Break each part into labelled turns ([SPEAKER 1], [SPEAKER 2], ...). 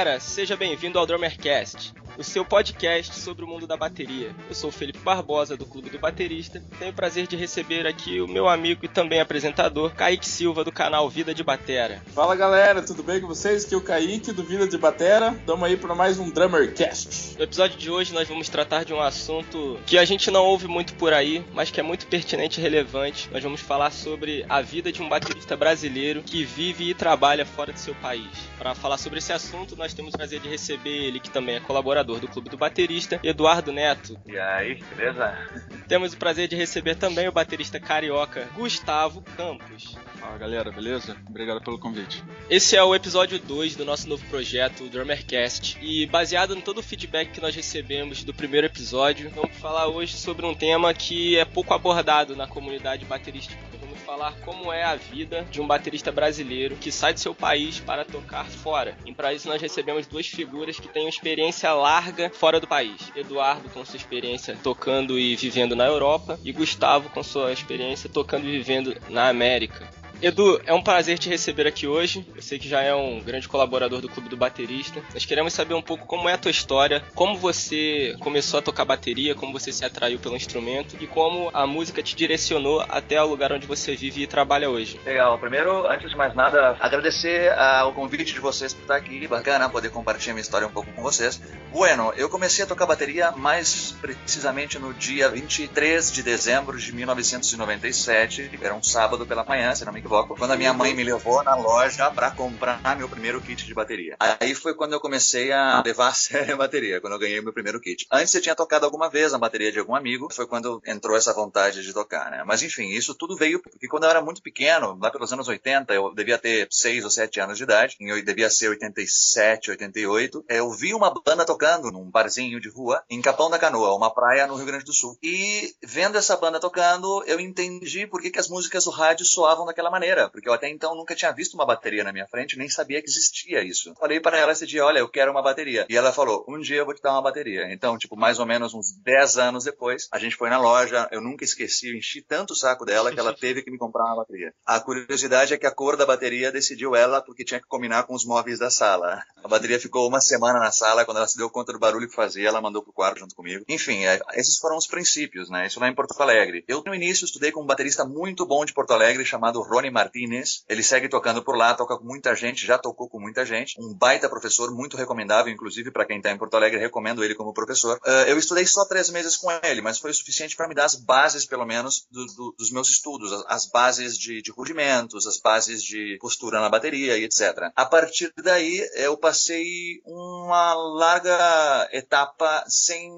[SPEAKER 1] Batera, seja bem-vindo ao Drummercast o seu podcast sobre o mundo da bateria. Eu sou o Felipe Barbosa, do Clube do Baterista. Tenho o prazer de receber aqui o meu amigo e também apresentador, Kaique Silva, do canal Vida de Batera.
[SPEAKER 2] Fala galera, tudo bem com vocês? Aqui é o Kaique, do Vida de Batera. Estamos aí para mais um Drummercast.
[SPEAKER 1] No episódio de hoje nós vamos tratar de um assunto que a gente não ouve muito por aí, mas que é muito pertinente e relevante. Nós vamos falar sobre a vida de um baterista brasileiro que vive e trabalha fora do seu país. Para falar sobre esse assunto, nós temos o prazer de receber ele, que também é colaborador do Clube do Baterista, Eduardo Neto.
[SPEAKER 3] E aí, beleza?
[SPEAKER 1] Temos o prazer de receber também o baterista carioca Gustavo Campos.
[SPEAKER 4] Fala galera, beleza? Obrigado pelo convite.
[SPEAKER 1] Esse é o episódio 2 do nosso novo projeto, o Drummercast. E baseado em todo o feedback que nós recebemos do primeiro episódio, vamos falar hoje sobre um tema que é pouco abordado na comunidade baterística falar como é a vida de um baterista brasileiro que sai do seu país para tocar fora. E para isso nós recebemos duas figuras que têm uma experiência larga fora do país. Eduardo com sua experiência tocando e vivendo na Europa e Gustavo com sua experiência tocando e vivendo na América. Edu, é um prazer te receber aqui hoje. Eu sei que já é um grande colaborador do Clube do Baterista. Nós queremos saber um pouco como é a tua história, como você começou a tocar bateria, como você se atraiu pelo instrumento e como a música te direcionou até o lugar onde você vive e trabalha hoje.
[SPEAKER 3] Legal. Primeiro, antes de mais nada, agradecer ao convite de vocês por estar aqui. Bacana poder compartilhar minha história um pouco com vocês. Bueno, eu comecei a tocar bateria mais precisamente no dia 23 de dezembro de 1997. Era um sábado pela manhã, se não me engano equívoco, quando a minha mãe me levou na loja para comprar meu primeiro kit de bateria. Aí foi quando eu comecei a levar a sério a bateria, quando eu ganhei meu primeiro kit. Antes eu tinha tocado alguma vez na bateria de algum amigo, foi quando entrou essa vontade de tocar, né? Mas enfim, isso tudo veio porque quando eu era muito pequeno, lá pelos anos 80, eu devia ter 6 ou 7 anos de idade, eu devia ser 87, 88, eu vi uma banda tocando num barzinho de rua em Capão da Canoa, uma praia no Rio Grande do Sul. E vendo essa banda tocando, eu entendi por que, que as músicas do rádio soavam daquela maneira maneira, porque eu até então nunca tinha visto uma bateria na minha frente, nem sabia que existia isso. Falei para ela esse dia, olha, eu quero uma bateria. E ela falou, um dia eu vou te dar uma bateria. Então, tipo, mais ou menos uns 10 anos depois, a gente foi na loja, eu nunca esqueci, eu enchi tanto o saco dela que ela teve que me comprar uma bateria. A curiosidade é que a cor da bateria decidiu ela porque tinha que combinar com os móveis da sala. A bateria ficou uma semana na sala, quando ela se deu conta do barulho que fazia, ela mandou pro quarto junto comigo. Enfim, é, esses foram os princípios, né? Isso lá em Porto Alegre. Eu, no início, estudei com um baterista muito bom de Porto Alegre chamado Rony Martinez. Ele segue tocando por lá, toca com muita gente, já tocou com muita gente. Um baita professor, muito recomendável, inclusive para quem está em Porto Alegre, recomendo ele como professor. Uh, eu estudei só três meses com ele, mas foi o suficiente para me dar as bases, pelo menos, do, do, dos meus estudos, as bases de, de rudimentos, as bases de postura na bateria e etc. A partir daí, eu passei uma larga etapa sem,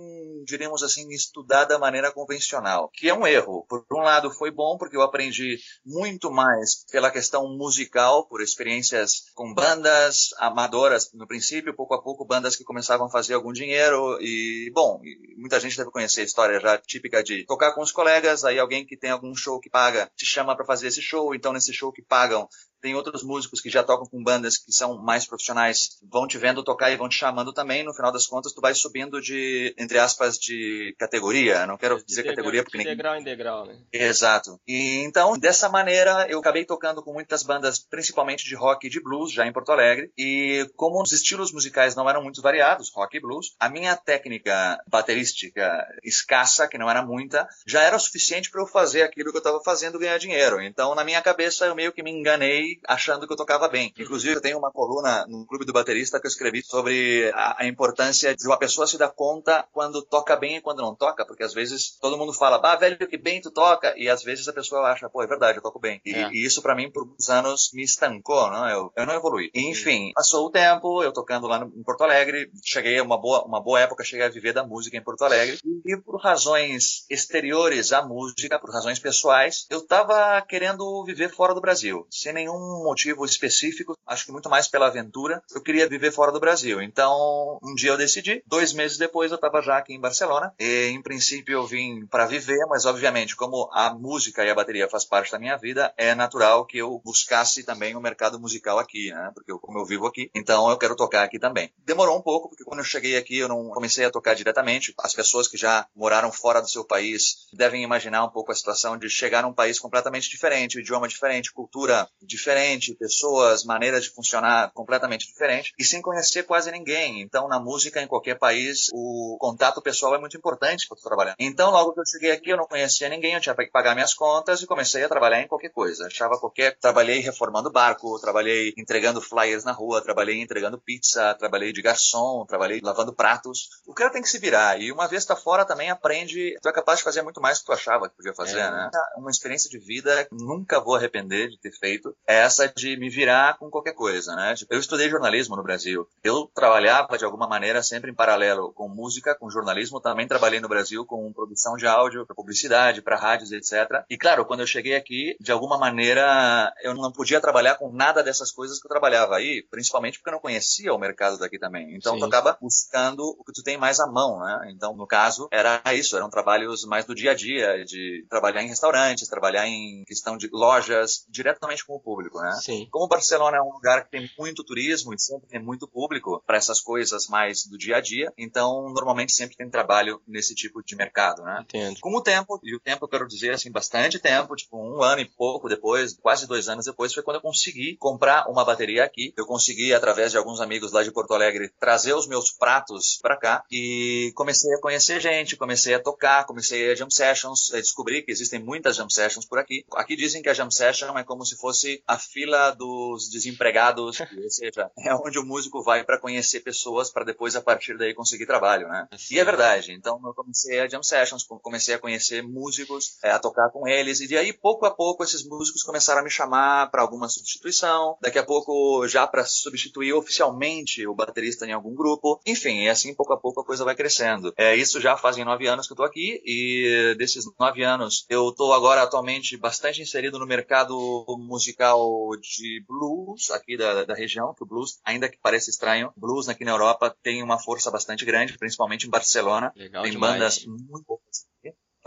[SPEAKER 3] diríamos assim, estudar da maneira convencional, que é um erro. Por um lado, foi bom porque eu aprendi muito mais pela questão questão musical, por experiências com bandas amadoras no princípio, pouco a pouco bandas que começavam a fazer algum dinheiro e, bom, muita gente deve conhecer a história já típica de tocar com os colegas, aí alguém que tem algum show que paga te chama para fazer esse show, então nesse show que pagam tem outros músicos que já tocam com bandas que são mais profissionais, vão te vendo tocar e vão te chamando também. No final das contas, tu vai subindo de, entre aspas, de categoria. Não quero dizer de categoria porque
[SPEAKER 1] de degrau em degrau, né?
[SPEAKER 3] Exato. E então, dessa maneira, eu acabei tocando com muitas bandas, principalmente de rock e de blues, já em Porto Alegre. E como os estilos musicais não eram muito variados, rock e blues, a minha técnica baterística escassa, que não era muita, já era o suficiente para eu fazer aquilo que eu estava fazendo ganhar dinheiro. Então, na minha cabeça, eu meio que me enganei achando que eu tocava bem. Inclusive, eu tenho uma coluna no Clube do Baterista que eu escrevi sobre a, a, importância de uma pessoa se dar conta quando toca bem e quando não toca, porque às vezes todo mundo fala, bah, velho, que bem tu toca, e às vezes a pessoa acha, pô, é verdade, eu toco bem. E, é. e isso para mim, por uns anos, me estancou, não? Eu, eu não evolui. Enfim, passou o tempo, eu tocando lá no, em Porto Alegre, cheguei a uma boa, uma boa época, cheguei a viver da música em Porto Alegre, e por razões exteriores à música, por razões pessoais, eu tava querendo viver fora do Brasil, sem nenhum um motivo específico, acho que muito mais pela aventura. Eu queria viver fora do Brasil. Então, um dia eu decidi. Dois meses depois, eu estava já aqui em Barcelona. E, em princípio, eu vim para viver, mas obviamente, como a música e a bateria faz parte da minha vida, é natural que eu buscasse também o mercado musical aqui, né? Porque eu, como eu vivo aqui, então eu quero tocar aqui também. Demorou um pouco, porque quando eu cheguei aqui, eu não comecei a tocar diretamente. As pessoas que já moraram fora do seu país devem imaginar um pouco a situação de chegar num país completamente diferente, idioma diferente, cultura diferente diferente, pessoas, maneiras de funcionar completamente diferentes e sem conhecer quase ninguém. Então, na música, em qualquer país, o contato pessoal é muito importante para trabalhar. Então, logo que eu cheguei aqui, eu não conhecia ninguém, eu tinha que pagar minhas contas e comecei a trabalhar em qualquer coisa. Achava qualquer. Trabalhei reformando barco, trabalhei entregando flyers na rua, trabalhei entregando pizza, trabalhei de garçom, trabalhei lavando pratos. O cara tem que se virar. E uma vez tá fora também aprende. Tu é capaz de fazer muito mais do que tu achava que podia fazer, é. né? Uma experiência de vida que nunca vou arrepender de ter feito é essa de me virar com qualquer coisa, né? Tipo, eu estudei jornalismo no Brasil. Eu trabalhava de alguma maneira sempre em paralelo com música, com jornalismo. Também trabalhei no Brasil com produção de áudio, para publicidade, para rádios, etc. E claro, quando eu cheguei aqui, de alguma maneira, eu não podia trabalhar com nada dessas coisas que eu trabalhava aí, principalmente porque eu não conhecia o mercado daqui também. Então, Sim. tu acaba buscando o que tu tem mais à mão, né? Então, no caso, era isso, eram trabalhos mais do dia a dia, de trabalhar em restaurantes, trabalhar em questão de lojas, diretamente com o público, né?
[SPEAKER 1] Sim.
[SPEAKER 3] Como Barcelona é um lugar que tem muito turismo e sempre tem muito público para essas coisas mais do dia a dia, então, normalmente sempre tem trabalho nesse tipo de mercado, né?
[SPEAKER 1] Entendo.
[SPEAKER 3] Com o tempo, e o tempo eu quero dizer, assim, bastante tempo, tipo, um ano e pouco depois, quase dois anos depois, foi quando eu consegui comprar uma bateria aqui. Eu consegui, através de alguns amigos lá de Porto Alegre, trazer os meus pratos para cá e comecei a conhecer gente, comecei a tocar, comecei a jam sessions, descobri que existem muitas jam sessions por aqui. Aqui dizem que a jam session é como se fosse a fila dos desempregados, ou seja, é onde o músico vai para conhecer pessoas para depois a partir daí conseguir trabalho, né? E é verdade. Então eu comecei a jam sessions, comecei a conhecer músicos, é, a tocar com eles e de aí pouco a pouco esses músicos começaram a me chamar para alguma substituição. Daqui a pouco já para substituir oficialmente o baterista em algum grupo. Enfim, e assim pouco a pouco a coisa vai crescendo. É, isso já fazem nove anos que eu tô aqui e desses nove anos eu tô agora atualmente bastante inserido no mercado musical de blues aqui da, da região, que o blues, ainda que pareça estranho, blues aqui na Europa tem uma força bastante grande, principalmente em Barcelona.
[SPEAKER 1] Legal
[SPEAKER 3] tem
[SPEAKER 1] demais.
[SPEAKER 3] bandas muito boas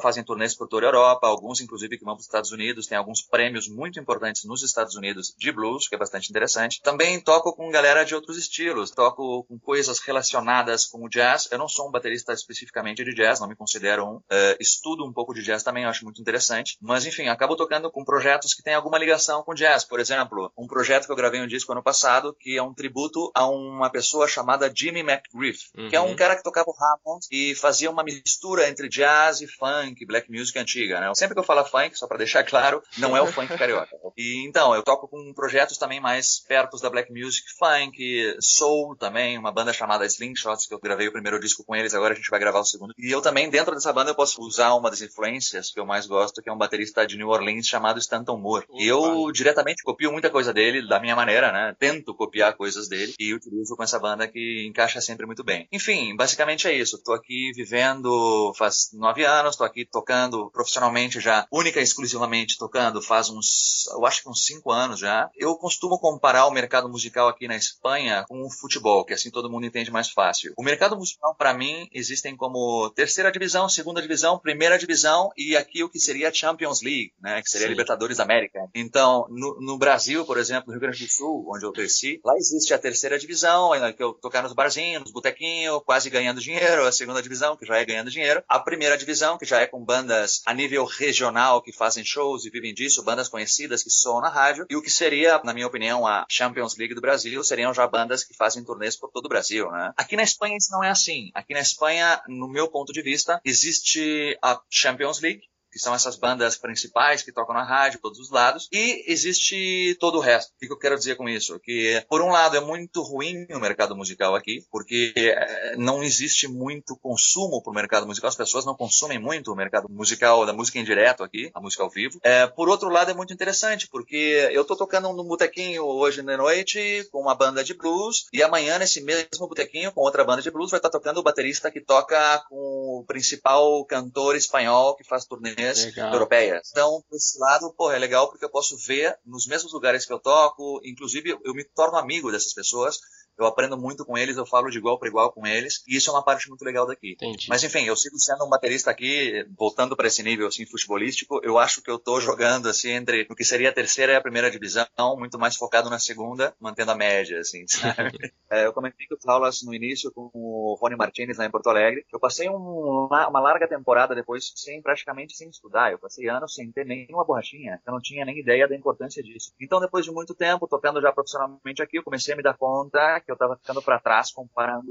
[SPEAKER 3] fazem turnês por toda a Europa, alguns inclusive que vão para os Estados Unidos, tem alguns prêmios muito importantes nos Estados Unidos de blues, que é bastante interessante. Também toco com galera de outros estilos, toco com coisas relacionadas com o jazz. Eu não sou um baterista especificamente de jazz, não me considero um. Uh, estudo um pouco de jazz também, acho muito interessante. Mas enfim, acabo tocando com projetos que têm alguma ligação com jazz. Por exemplo, um projeto que eu gravei um disco ano passado, que é um tributo a uma pessoa chamada Jimmy McGriff, uhum. que é um uhum. cara que tocava o Hammond e fazia uma mistura entre jazz e funk funk, black music antiga, né? Sempre que eu falo funk, só para deixar claro, não é o funk carioca. E então, eu toco com projetos também mais perto da black music, funk, soul também, uma banda chamada Slingshots, que eu gravei o primeiro disco com eles, agora a gente vai gravar o segundo. E eu também, dentro dessa banda, eu posso usar uma das influências que eu mais gosto, que é um baterista de New Orleans chamado Stanton Moore. E eu diretamente copio muita coisa dele, da minha maneira, né? Tento copiar coisas dele e utilizo com essa banda que encaixa sempre muito bem. Enfim, basicamente é isso. Tô aqui vivendo faz nove anos, tô aqui aqui tocando profissionalmente já, única e exclusivamente tocando faz uns, eu acho que uns cinco anos já. Eu costumo comparar o mercado musical aqui na Espanha com o futebol, que assim todo mundo entende mais fácil. O mercado musical, para mim, existem como terceira divisão, segunda divisão, primeira divisão e aqui o que seria a Champions League, né, que seria a Libertadores da América. Então, no, no, Brasil, por exemplo, no Rio Grande do Sul, onde eu cresci, lá existe a terceira divisão, que eu tocar nos barzinhos, nos botequinhos, quase ganhando dinheiro, a segunda divisão, que já é ganhando dinheiro, a primeira divisão, que já é com bandas a nível regional que fazem shows e vivem disso, bandas conhecidas que soam na rádio, e o que seria, na minha opinião, a Champions League do Brasil, seriam já bandas que fazem turnês por todo o Brasil, né? Aqui na Espanha isso não é assim. Aqui na Espanha, no meu ponto de vista, existe a Champions League, que são essas bandas principais que tocam na rádio, todos os lados, e existe todo o resto. O que eu quero dizer com isso? Que, por um lado, é muito ruim o mercado musical aqui, porque eh, não existe muito consumo para o mercado musical, as pessoas não consumem muito o mercado musical, da música em direto aqui, a música ao vivo. É, por outro lado, é muito interessante, porque eu estou tocando no botequinho hoje de noite com uma banda de blues, e amanhã, nesse mesmo botequinho, com outra banda de blues, vai estar tocando o baterista que toca com o principal cantor espanhol que faz turnê legal. europeias. Então, por esse lado, pô, é legal porque eu posso ver nos mesmos lugares que eu toco, inclusive eu me torno amigo dessas pessoas eu aprendo muito com eles, eu falo de igual para igual com eles, e isso é uma parte muito legal daqui.
[SPEAKER 1] Entendi.
[SPEAKER 3] Mas enfim, eu sigo sendo um baterista aqui, voltando para esse nível assim futebolístico, eu acho que eu tô jogando assim entre o que seria a terceira e a primeira divisão, muito mais focado na segunda, mantendo a média, assim, sabe? é, eu comentei que eu aulas no início com o Rony Martinez lá em Porto Alegre. Eu passei um, uma, uma, larga temporada depois sem praticamente sem estudar. Eu passei anos sem ter nenhuma borrachinha. Eu não tinha nem ideia da importância disso. Então, depois de muito tempo, tocando já profissionalmente aqui, eu comecei a me dar conta que eu estava ficando para trás comparando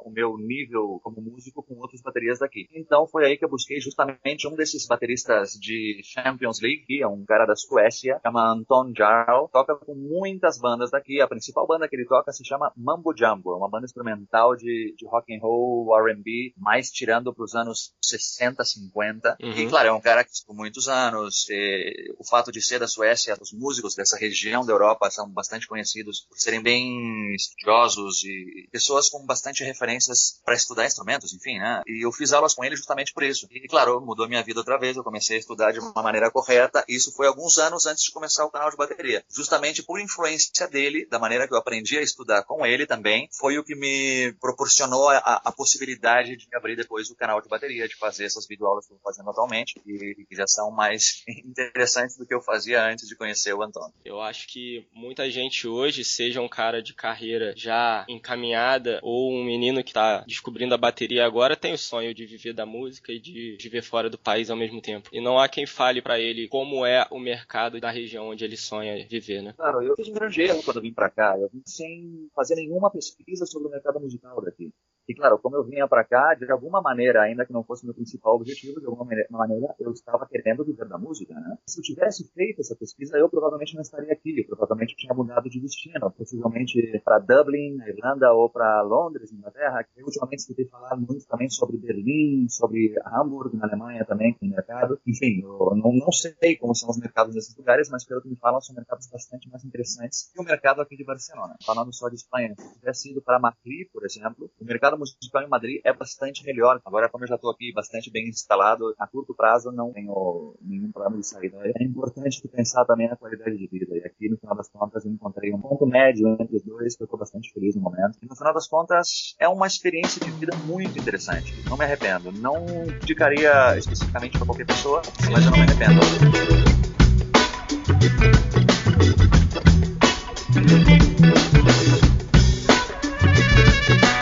[SPEAKER 3] o meu nível como músico com outros baterias daqui. Então, foi aí que eu busquei justamente um desses bateristas de Champions League, que é um cara da Suécia, chama Anton Jarl, toca com muitas bandas daqui. A principal banda que ele toca se chama Mambo Jumbo, é uma banda experimental de, de rock and roll, R&B, mais tirando para os anos 60, 50. Uhum. E claro, é um cara que por muitos anos, o fato de ser da Suécia, os músicos dessa região da Europa são bastante conhecidos por serem bem estudiosos e pessoas com bastante referências para estudar instrumentos, enfim, né? E eu fiz aulas com ele justamente por isso. E claro, mudou minha vida outra vez, eu comecei a estudar de uma maneira correta. Isso foi alguns anos antes de começar o canal de bateria. Justamente por influência dele, da maneira que eu aprendi a estudar com ele também, foi o que me proporcionou a, a possibilidade de abrir depois o canal de bateria, de fazer essas videoaulas que eu estou fazendo atualmente e que já são mais interessantes do que eu fazia antes de conhecer o Antônio.
[SPEAKER 1] Eu acho que muita gente hoje, seja um cara de carreira já encaminhada ou um menino que está descobrindo a bateria agora, tem o sonho de viver da música e de viver fora do país ao mesmo tempo. E não há quem fale para ele como é o mercado da região onde ele sonha viver, né?
[SPEAKER 3] Claro, eu fiz um grande erro quando vim para cá. Eu vim sem fazer nenhuma pesquisa sobre o mercado musical daqui. E claro, como eu vinha para cá, de alguma maneira, ainda que não fosse meu principal objetivo, de alguma maneira eu estava querendo viver da música, né? Se eu tivesse feito essa pesquisa, eu provavelmente não estaria aqui. Eu provavelmente tinha mudado de destino, possivelmente para Dublin, na Irlanda, ou para Londres, Inglaterra. Eu ultimamente escutei falar muito também sobre Berlim, sobre Hamburgo, na Alemanha também, que tem mercado. Enfim, eu não, não sei como são os mercados nesses lugares, mas pelo que me falam, são mercados bastante mais interessantes que o mercado aqui de Barcelona. Falando só de Espanha, se tivesse ido para Madrid, por exemplo, o mercado mercado musical em Madrid é bastante melhor. Agora, como eu já estou aqui bastante bem instalado, a curto prazo não tenho nenhum problema de saída. É importante pensar também na qualidade de vida. E aqui, no final das contas, eu encontrei um ponto médio entre os dois, que eu estou bastante feliz no momento. E no final das contas, é uma experiência de vida muito interessante. Não me arrependo. Não indicaria especificamente para qualquer pessoa, mas eu não me arrependo.
[SPEAKER 2] E aí,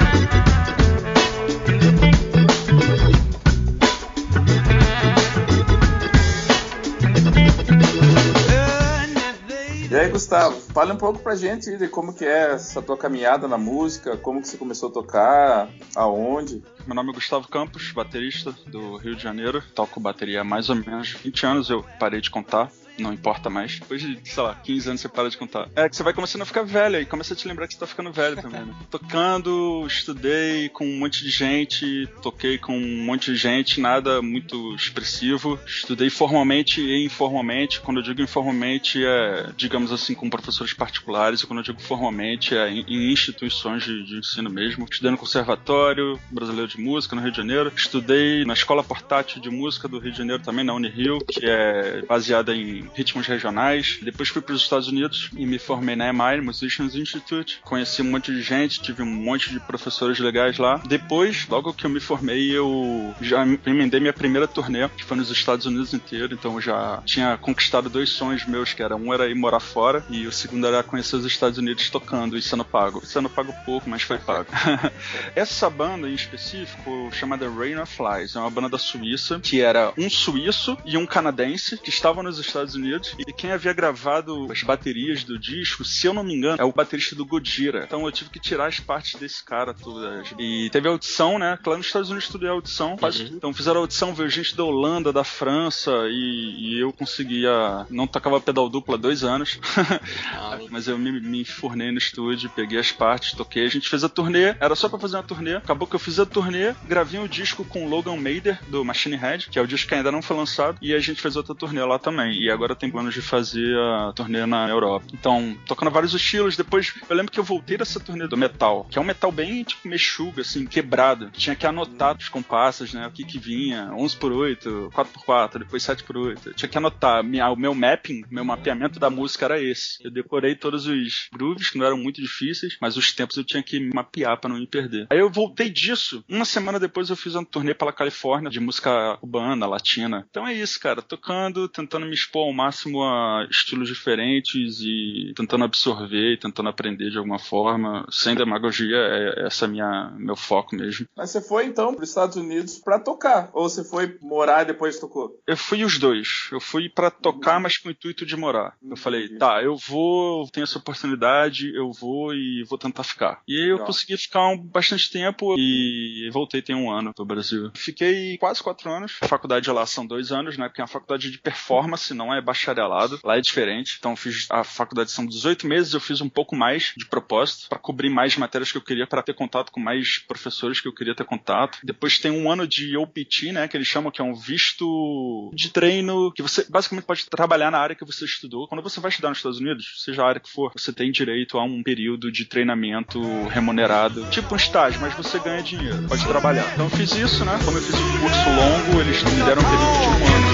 [SPEAKER 2] Gustavo, fale um pouco pra gente de como que é essa tua caminhada na música, como que você começou a tocar, aonde.
[SPEAKER 4] Meu nome é Gustavo Campos, baterista do Rio de Janeiro. Toco bateria há mais ou menos 20 anos, eu parei de contar não importa mais. Depois de, sei lá, 15 anos você para de contar. É que você vai começando a ficar velho aí, começa a te lembrar que você tá ficando velho também, né? Tocando, estudei com um monte de gente, toquei com um monte de gente, nada muito expressivo. Estudei formalmente e informalmente. Quando eu digo informalmente, é, digamos assim, com professores particulares, e quando eu digo formalmente, é em, em instituições de, de, ensino mesmo. Estudei no Conservatório Brasileiro de Música, no Rio de Janeiro. Estudei na Escola Portátil de Música do Rio de Janeiro também, na Unirio, que é baseada em ritmos regionais. Depois fui para os Estados Unidos e me formei na EMI, Musicians Institute. Conheci um monte de gente, tive um monte de professores legais lá. Depois, logo que eu me formei, eu já emendei minha primeira turnê, que foi nos Estados Unidos inteiro. Então eu já tinha conquistado dois sonhos meus, que era um era ir morar fora e o segundo era conhecer os Estados Unidos tocando e sendo pago. Sendo pago pouco, mas foi pago. Essa banda em específico, chamada Rain of Flies, é uma banda da Suíça, que era um suíço e um canadense que estavam nos Estados Estados Unidos. E quem havia gravado as baterias do disco, se eu não me engano, é o baterista do Godira. Então eu tive que tirar as partes desse cara todas. E teve audição, né? Claro, nos Estados Unidos tudo é audição, quase uhum. tudo. Então fizeram audição, veio gente da Holanda, da França, e, e eu conseguia. Não tocava pedal dupla há dois anos. Mas eu me, me no estúdio, peguei as partes, toquei. A gente fez a turnê, era só pra fazer uma turnê. Acabou que eu fiz a turnê, gravei um disco com o Logan Mader, do Machine Head, que é o disco que ainda não foi lançado, e a gente fez outra turnê lá também. E agora tem planos de fazer a turnê na Europa. Então, tocando vários estilos. Depois, eu lembro que eu voltei dessa turnê do metal, que é um metal bem, tipo, mexuga, assim, quebrado. Tinha que anotar os compassos, né? O que que vinha. 11 por 8 4 por 4 depois 7 por 8 Tinha que anotar. O meu mapping, meu mapeamento da música era esse esse. Eu decorei todos os grooves, que não eram muito difíceis, mas os tempos eu tinha que mapear para não me perder. Aí eu voltei disso. Uma semana depois eu fiz uma turnê pela Califórnia de música cubana, latina. Então é isso, cara. Tocando, tentando me expor ao máximo a estilos diferentes e tentando absorver e tentando aprender de alguma forma. Sem demagogia, é essa é minha meu foco mesmo.
[SPEAKER 2] Mas você foi então para os Estados Unidos para tocar? Ou você foi morar e depois tocou?
[SPEAKER 4] Eu fui os dois. Eu fui para tocar, mas com o intuito de morar. Eu falei, tá, eu vou, tenho essa oportunidade, eu vou e vou tentar ficar. E eu consegui ficar um, bastante tempo e voltei tem um ano pro Brasil. Fiquei quase quatro anos. A faculdade lá são dois anos, né? Porque é uma faculdade de performance, não é bacharelado. Lá é diferente. Então fiz a faculdade são 18 meses, eu fiz um pouco mais de propósito para cobrir mais matérias que eu queria, para ter contato com mais professores que eu queria ter contato. Depois tem um ano de OPT, né? Que eles chamam que é um visto de treino que você basicamente pode trabalhar na área que você estudou. Quando você vai estudar nos Estados Unidos, seja a área que for, você tem direito a um período de treinamento remunerado, tipo um estágio, mas você ganha dinheiro, pode trabalhar. Então eu fiz isso, né? Como eu fiz um curso longo, eles me deram um período de um ano.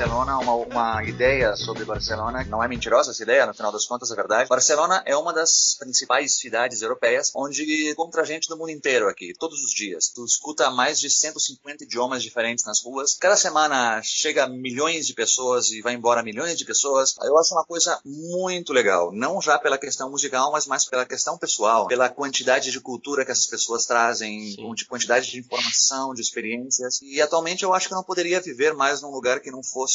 [SPEAKER 3] Barcelona, uma, uma ideia sobre Barcelona, não é mentirosa essa ideia, no final das contas é verdade. Barcelona é uma das principais cidades europeias onde encontra gente do mundo inteiro aqui, todos os dias. Tu escuta mais de 150 idiomas diferentes nas ruas. Cada semana chega milhões de pessoas e vai embora milhões de pessoas. Eu acho uma coisa muito legal, não já pela questão musical, mas mais pela questão pessoal, pela quantidade de cultura que essas pessoas trazem, Sim. de quantidade de informação, de experiências. E atualmente eu acho que eu não poderia viver mais num lugar que não fosse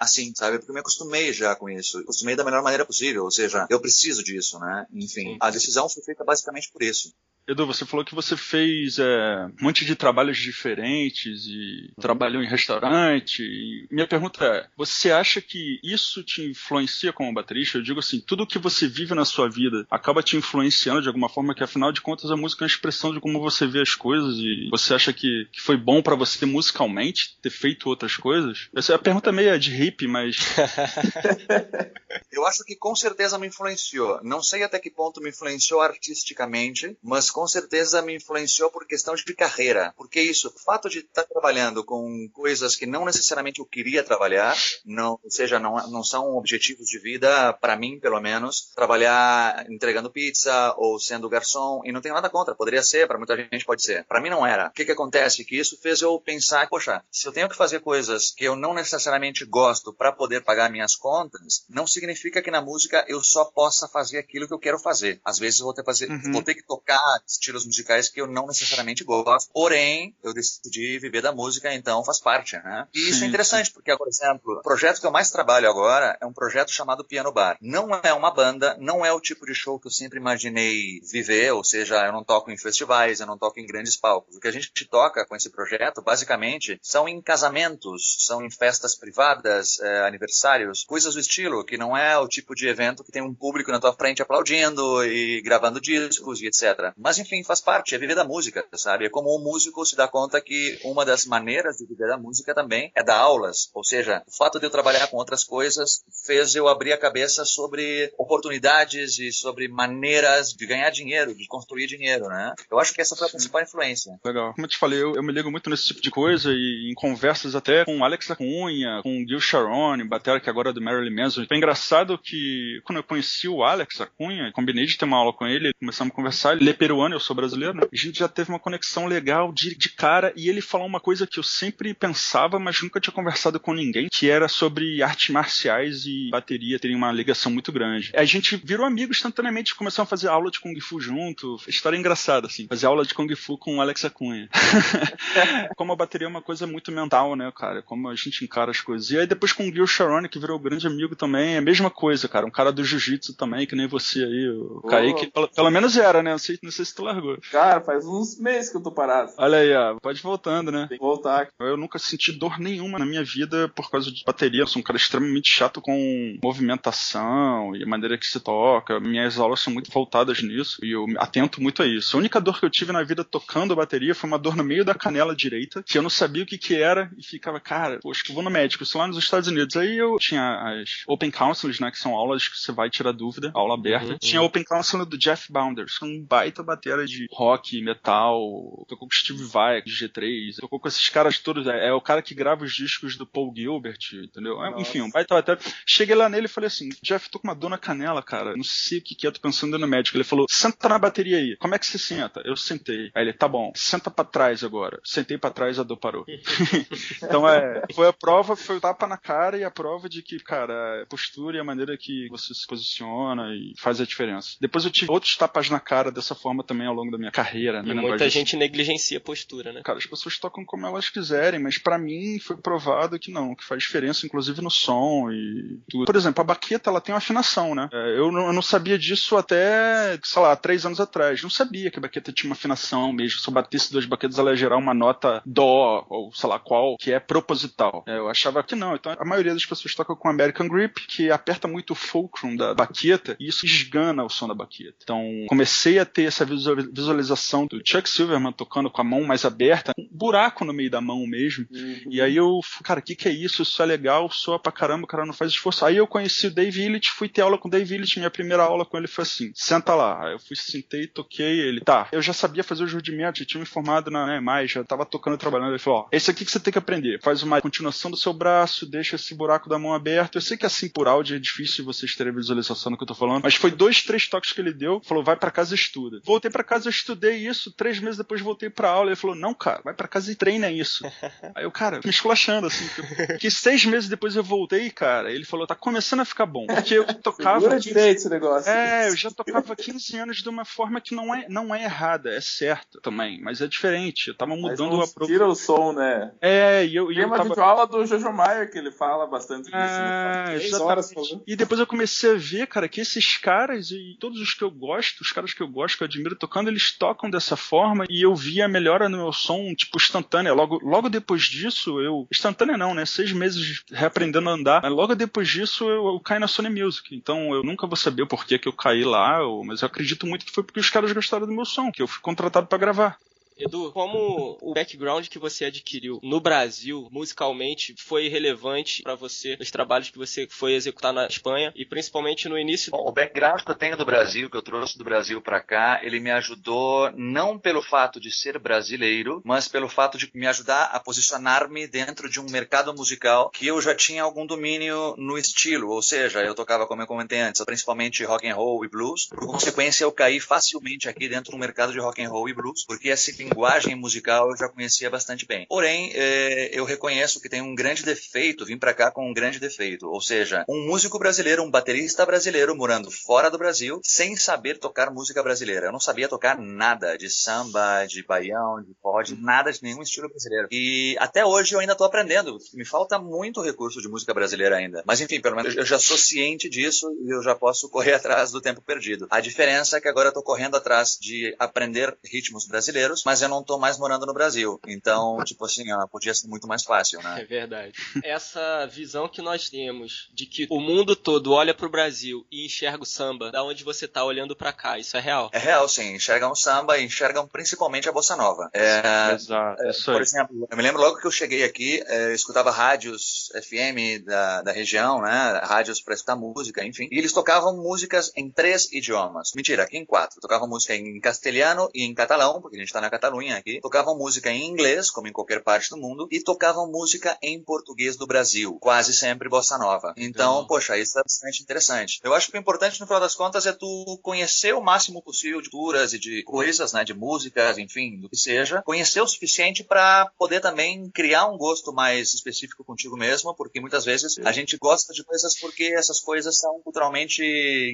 [SPEAKER 3] assim, sabe? Porque eu me acostumei já com isso. acostumei da melhor maneira possível, ou seja, eu preciso disso, né? Enfim, a decisão foi feita basicamente por isso.
[SPEAKER 4] Edu, você falou que você fez é, um monte de trabalhos diferentes e uhum. trabalhou em restaurante. E minha pergunta é: você acha que isso te influencia como baterista? Eu digo assim, tudo que você vive na sua vida acaba te influenciando de alguma forma, que afinal de contas a música é uma expressão de como você vê as coisas e você acha que, que foi bom para você musicalmente ter feito outras coisas? Essa é a pergunta meio de hippie, mas.
[SPEAKER 3] Eu acho que com certeza me influenciou. Não sei até que ponto me influenciou artisticamente, mas com certeza me influenciou por questão de carreira. Porque isso, o fato de estar trabalhando com coisas que não necessariamente eu queria trabalhar, não, ou seja, não, não são objetivos de vida, para mim pelo menos, trabalhar entregando pizza ou sendo garçom, e não tenho nada contra, poderia ser, para muita gente pode ser. Para mim não era. O que, que acontece? Que isso fez eu pensar, poxa, se eu tenho que fazer coisas que eu não necessariamente gosto para poder pagar minhas contas, não significa que na música eu só possa fazer aquilo que eu quero fazer. Às vezes eu vou ter, fazer, uhum. vou ter que tocar estilos musicais que eu não necessariamente gosto, porém, eu decidi viver da música, então faz parte, né? E isso é interessante, porque, por exemplo, o projeto que eu mais trabalho agora é um projeto chamado Piano Bar. Não é uma banda, não é o tipo de show que eu sempre imaginei viver, ou seja, eu não toco em festivais, eu não toco em grandes palcos. O que a gente toca com esse projeto, basicamente, são em casamentos, são em festas privadas, é, aniversários, coisas do estilo, que não é o tipo de evento que tem um público na tua frente aplaudindo e gravando discos e etc. Mas enfim, faz parte, é viver da música, sabe? É como um músico se dá conta que uma das maneiras de viver da música também é dar aulas. Ou seja, o fato de eu trabalhar com outras coisas fez eu abrir a cabeça sobre oportunidades e sobre maneiras de ganhar dinheiro, de construir dinheiro, né? Eu acho que essa foi a principal influência.
[SPEAKER 4] Legal. Como eu te falei, eu, eu me ligo muito nesse tipo de coisa e em conversas até com Alex Acunha, com Gil Sharon, batera que agora é do Marilyn Manson. Foi engraçado que quando eu conheci o Alex Acunha, combinei de ter uma aula com ele, começamos a conversar, ele é peruano, eu sou brasileiro, né? A gente já teve uma conexão legal de, de cara e ele falou uma coisa que eu sempre pensava, mas nunca tinha conversado com ninguém, que era sobre artes marciais e bateria terem uma ligação muito grande. A gente virou amigo instantaneamente, começamos a fazer aula de Kung Fu junto. História engraçada, assim. Fazer aula de Kung Fu com o Alex Acunha. como a bateria é uma coisa muito mental, né, cara? Como a gente encara as coisas. E aí depois com o Gil Sharon, que virou grande amigo também, é a mesma coisa, cara. Um cara do jiu-jitsu também, que nem você aí, o oh. Kaique. Pelo, pelo menos era, né? Não sei, não sei se tu largou?
[SPEAKER 2] Cara, faz uns meses que eu tô parado.
[SPEAKER 4] Olha aí, ó, pode ir voltando, né?
[SPEAKER 2] Tem que voltar.
[SPEAKER 4] Eu nunca senti dor nenhuma na minha vida por causa de bateria. Eu sou um cara extremamente chato com movimentação e a maneira que se toca. Minhas aulas são muito voltadas nisso e eu atento muito a isso. A única dor que eu tive na vida tocando bateria foi uma dor no meio da canela direita, que eu não sabia o que que era e ficava, cara, poxa, que eu vou no médico, isso lá nos Estados Unidos. Aí eu tinha as Open Counselors, né, que são aulas que você vai tirar dúvida, aula aberta.
[SPEAKER 1] Uhum,
[SPEAKER 4] tinha
[SPEAKER 1] uhum.
[SPEAKER 4] Open Counselor do Jeff Bounders, que é um baita batera de rock, metal, tocou com Steve Vai, de G3, tocou com esses caras todos, é, é o cara que grava os discos do Paul Gilbert, entendeu? É,
[SPEAKER 2] Nossa.
[SPEAKER 4] Enfim, um baita batera. Cheguei lá nele e falei assim, Jeff, tô com uma dor na canela, cara, não sei o que que é, tô pensando no médico. Ele falou, senta na bateria aí. Como é que você senta? Eu sentei. Aí ele, tá bom, senta pra trás agora. Sentei pra trás, a dor parou. então é, foi a prova, foi o tapa na cara e a prova de que, cara, a postura e a maneira que você se posiciona e faz a diferença. Depois eu tive outros tapas na cara dessa forma também ao longo da minha carreira.
[SPEAKER 1] E
[SPEAKER 4] né,
[SPEAKER 1] muita
[SPEAKER 4] de-
[SPEAKER 1] gente negligencia a postura, né?
[SPEAKER 4] Cara, as pessoas tocam como elas quiserem, mas pra mim foi provado que não, que faz diferença, inclusive no som e tudo. Por exemplo, a baqueta ela tem uma afinação, né? É, Eu não, eu não sabia disso até, sei lá, três anos atrás. Não sabia que a baqueta tinha uma afinação mesmo. Se eu batesse duas baquetas, ela ia gerar uma nota dó, ou sei lá qual, que é proposital. É, eu achava que não. Então a maioria das pessoas toca com American Grip, que aperta muito o fulcrum da baqueta, e isso esgana o som da baqueta. Então comecei a ter essa visualização do Chuck Silverman tocando com a mão mais aberta, um buraco no meio da mão mesmo. E aí eu, cara, o que, que é isso? Isso é legal, soa pra caramba, o cara não faz esforço. Aí eu conheci o Dave Illich, fui ter aula com o Dave Illich, minha primeira aula com ele foi assim, senta lá. Aí eu fui, sentei, toquei, ele, tá, eu já sabia fazer os rudimentos, já tinha me formado na né, mais, já tava tocando e trabalhando. Ele falou, ó, esse aqui que você tem que aprender, faz uma continuação do seu braço, deixa esse buraco da mão aberto. Eu sei que assim, por áudio, é difícil vocês terem visualização do que eu tô falando, mas foi dois, três toques que ele deu, falou, vai pra casa e estuda. Voltei pra casa, eu estudei isso, três meses depois voltei pra aula, ele falou, não, cara, vai pra casa e treina isso. Aí eu, cara, me esculachando, assim, que, que seis meses depois eu voltei, cara, ele falou, tá começando a ficar bom. Porque eu tocava.
[SPEAKER 2] Segura direito esse negócio.
[SPEAKER 4] É, eu já tocava 15 anos de uma forma que não é, não é errada, é certa também, mas é diferente. Eu tava
[SPEAKER 2] Mas
[SPEAKER 4] mudando
[SPEAKER 2] não
[SPEAKER 4] a
[SPEAKER 2] tira o som, né?
[SPEAKER 4] É, e eu, e
[SPEAKER 2] Tem
[SPEAKER 4] eu
[SPEAKER 2] uma
[SPEAKER 4] tava.
[SPEAKER 2] videoaula do Jojo Maier que ele fala bastante disso. Né? Três
[SPEAKER 4] exatamente.
[SPEAKER 2] horas falando.
[SPEAKER 4] E depois eu comecei a ver, cara, que esses caras e todos os que eu gosto, os caras que eu gosto, que eu admiro tocando, eles tocam dessa forma e eu vi a melhora no meu som, tipo, instantânea. Logo, logo depois disso, eu. Instantânea não, né? Seis meses reaprendendo a andar. Mas logo depois disso, eu, eu caí na Sony Music. Então eu nunca vou saber o porquê que eu caí lá, mas eu acredito muito que foi porque os caras gostaram do meu som, que eu fui contratado pra gravar.
[SPEAKER 1] Edu, como o background que você adquiriu no Brasil, musicalmente, foi relevante pra você nos trabalhos que você foi executar na Espanha e principalmente no início
[SPEAKER 3] Bom, o background que eu tenho do Brasil, que eu trouxe do Brasil para cá, ele me ajudou não pelo fato de ser brasileiro, mas pelo fato de me ajudar a posicionar-me dentro de um mercado musical que eu já tinha algum domínio no estilo, ou seja, eu tocava, como eu comentei antes, principalmente rock and roll e blues. Por consequência, eu caí facilmente aqui dentro do mercado de rock and roll e blues, porque essa linguagem musical eu já conhecia bastante bem. Porém, eh, eu reconheço que tem um grande defeito, vim para cá com um grande defeito, ou seja, um músico brasileiro, um baterista brasileiro morando fora do Brasil, sem saber tocar música brasileira. Eu não sabia tocar nada de samba, de baião, de pode, nada de nenhum estilo brasileiro. E até hoje eu ainda estou aprendendo. Me falta muito recurso de música brasileira ainda. Mas enfim, pelo menos eu já sou ciente disso e eu já posso correr atrás do tempo perdido. A diferença é que agora eu tô correndo atrás de aprender ritmos brasileiros, mas eu não tô mais morando no Brasil. Então, tipo assim, ó, podia ser muito mais fácil, né?
[SPEAKER 1] É verdade. Essa visão que nós temos de que o mundo todo olha pro Brasil e enxerga o samba, da onde você tá olhando pra cá, isso é real.
[SPEAKER 3] É real, sim. Enxergam o samba e enxergam principalmente a bossa nova. É,
[SPEAKER 4] Exato,
[SPEAKER 3] É,
[SPEAKER 4] isso
[SPEAKER 3] por exemplo, eu me lembro logo que eu cheguei aqui, é, eu escutava rádios FM da, da região, né? Rádios para escutar música, enfim. E eles tocavam músicas em três idiomas. Mentira, aqui em quatro. Tocavam música em castelhano e em catalão, porque a gente tá na Catalunha aqui. Tocavam música em inglês, como em qualquer parte do mundo. E tocavam música em português do Brasil. Quase sempre bossa nova. Então,
[SPEAKER 1] Uhum.
[SPEAKER 3] poxa, isso é bastante interessante. Eu acho que o importante, no final das contas, é tu conhecer o máximo possível de culturas e de coisas, né? De músicas, enfim, do que seja. Conhecer o suficiente para poder também criar um gosto mais específico contigo mesmo, porque muitas vezes a gente gosta de coisas porque essas coisas são culturalmente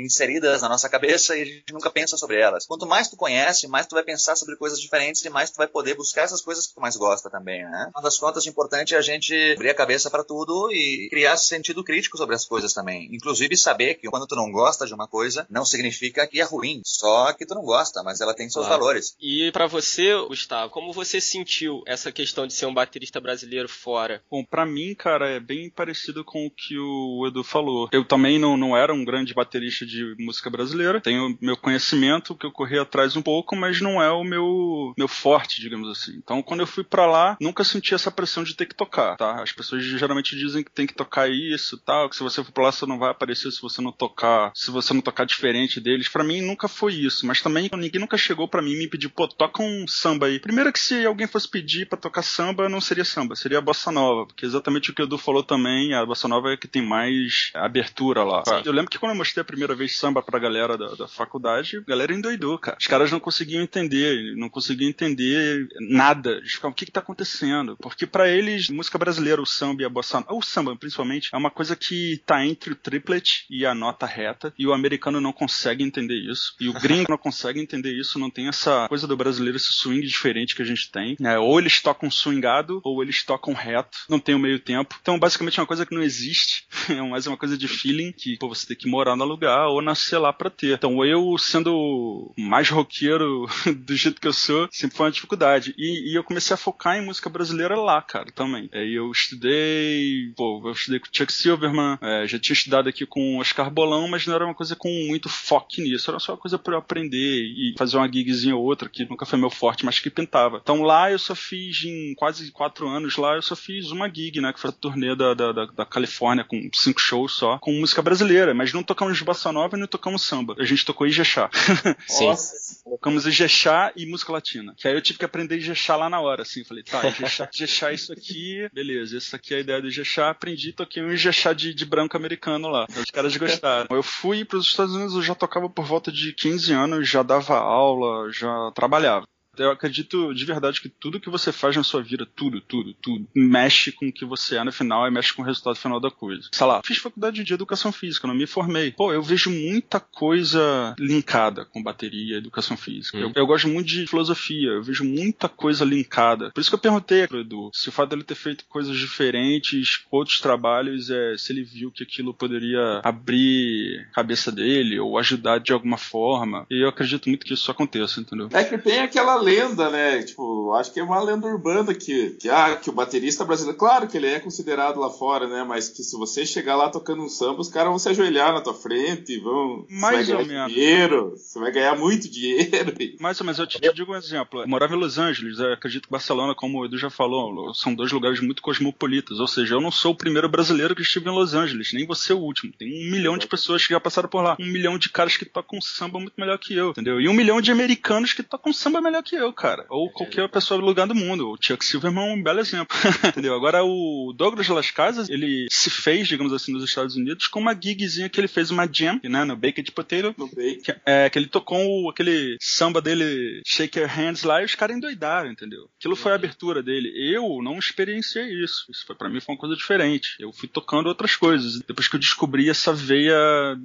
[SPEAKER 3] inseridas na nossa cabeça e a gente nunca pensa sobre elas. Quanto mais tu conhece, mais tu vai pensar sobre coisas diferentes diferentes e mais tu vai poder buscar essas coisas que tu mais gosta também, né? Uma das contas, o importante é a gente abrir a cabeça para tudo e criar sentido crítico sobre as coisas também. Inclusive saber que quando tu não gosta de uma coisa, não significa que é ruim, só que tu não gosta, mas ela tem seus claro. valores.
[SPEAKER 1] E para você, Gustavo, como você sentiu essa questão de ser um baterista brasileiro fora?
[SPEAKER 4] Bom, para mim, cara, é bem parecido com o que o Edu falou. Eu também não, não era um grande baterista de música brasileira. Tenho meu conhecimento que eu corri atrás um pouco, mas não é o meu meu forte, digamos assim. Então, quando eu fui para lá, nunca senti essa pressão de ter que tocar, tá? As pessoas geralmente dizem que tem que tocar isso, tal, que se você for pra lá você não vai aparecer se você não tocar, se você não tocar diferente deles. Para mim nunca foi isso, mas também ninguém nunca chegou para mim e me pediu, pô, toca um samba aí. Primeiro que se alguém fosse pedir para tocar samba, não seria samba, seria bossa nova, porque exatamente o que o Edu falou também, a bossa nova é que tem mais abertura lá. Sim. Eu lembro que quando eu mostrei a primeira vez samba pra galera da, da faculdade, a galera endoidou, cara. Os caras não conseguiam entender, não conseguiam entender nada. Ficavam, o que que tá acontecendo? Porque para eles, música brasileira, o samba e a bossa o samba principalmente, é uma coisa que tá entre o triplet e a nota reta, e o americano não consegue entender isso, e o gringo não consegue entender isso, não tem essa coisa do brasileiro, esse swing diferente que a gente tem. É, ou eles tocam swingado, ou eles tocam reto, não tem o meio tempo. Então, basicamente, é uma coisa que não existe, é mais uma coisa de feeling, que pô, você tem que morar no lugar ou nascer lá pra ter. Então, eu, sendo mais roqueiro do jeito que eu sou, sempre foi uma dificuldade. E, e eu comecei a focar em música brasileira lá, cara, também. Aí eu estudei, pô, eu estudei com o Chuck Silverman, é, já tinha estudado aqui com o Oscar Bolão, mas não era uma coisa com muito foco nisso, era só uma coisa para eu aprender e fazer uma gigzinha ou outra, que nunca foi meu forte, mas que pintava. Então lá eu só fiz, em quase quatro anos lá, eu só fiz uma gig, né, que foi a turnê da, da, da, da Califórnia, com cinco shows só, com música brasileira, mas não tocamos bossa nova e não tocamos samba. A gente tocou Ijexá.
[SPEAKER 1] Sim.
[SPEAKER 4] Tocamos Ijexá e música latina. Que aí eu tive que aprender Ijexá lá na hora, assim. Falei, tá, Ijexá, isso aqui, beleza, essa aqui é a ideia do Ijexá, aprendi, toquei um Ijexá de, de branco americano lá. Os caras gostaram. Eu fui para os Estados Unidos, eu já tocava por volta de 15 anos, já dava aula, já trabalhava eu acredito de verdade que tudo que você faz na sua vida, tudo, tudo, tudo, mexe com o que você é no final e mexe com o resultado final da coisa. Sei lá, fiz faculdade de educação física, não me formei. Pô, eu vejo muita coisa linkada com bateria, educação física. Hum. Eu, eu, gosto muito de filosofia, eu vejo muita coisa linkada. Por isso que eu perguntei pro Edu se o fato dele ter feito coisas diferentes, outros trabalhos, é, se ele viu que aquilo poderia abrir a cabeça dele ou ajudar de alguma forma. E eu acredito muito que isso aconteça, entendeu?
[SPEAKER 2] É que tem aquela lenda, né? Tipo, acho que é uma lenda urbana que, que, ah, que o baterista brasileiro, claro que ele é considerado lá fora, né? Mas que se você chegar lá tocando um samba, os caras vão se ajoelhar na tua frente, vão.
[SPEAKER 4] Mais ou
[SPEAKER 2] ganhar
[SPEAKER 4] menos.
[SPEAKER 2] dinheiro, você vai ganhar muito dinheiro.
[SPEAKER 4] Mais ou menos, eu te, te digo um exemplo. Eu morava em Los Angeles, acredito que Barcelona, como o Edu já falou, são dois lugares muito cosmopolitas. Ou seja, eu não sou o primeiro brasileiro que estive em Los Angeles, nem você o último. Tem um milhão de pessoas que já passaram por lá. Um milhão de caras que tocam samba muito melhor que eu, entendeu? E um milhão de americanos que tocam samba melhor que eu, cara. Ou qualquer pessoa do lugar do mundo. O Chuck Silverman é um belo exemplo. Entendeu? Agora, o Douglas Las Casas, ele se fez, digamos assim, nos Estados Unidos com uma gigzinha que ele fez uma jam, né, no Baked Potato.
[SPEAKER 2] No bake.
[SPEAKER 4] Que, é, que ele tocou aquele samba dele, Shake Your Hands lá, e os caras endoidaram, entendeu? Aquilo foi a abertura dele. Eu não experienciei isso. Isso foi para mim foi uma coisa diferente. Eu fui tocando outras coisas. Depois que eu descobri essa veia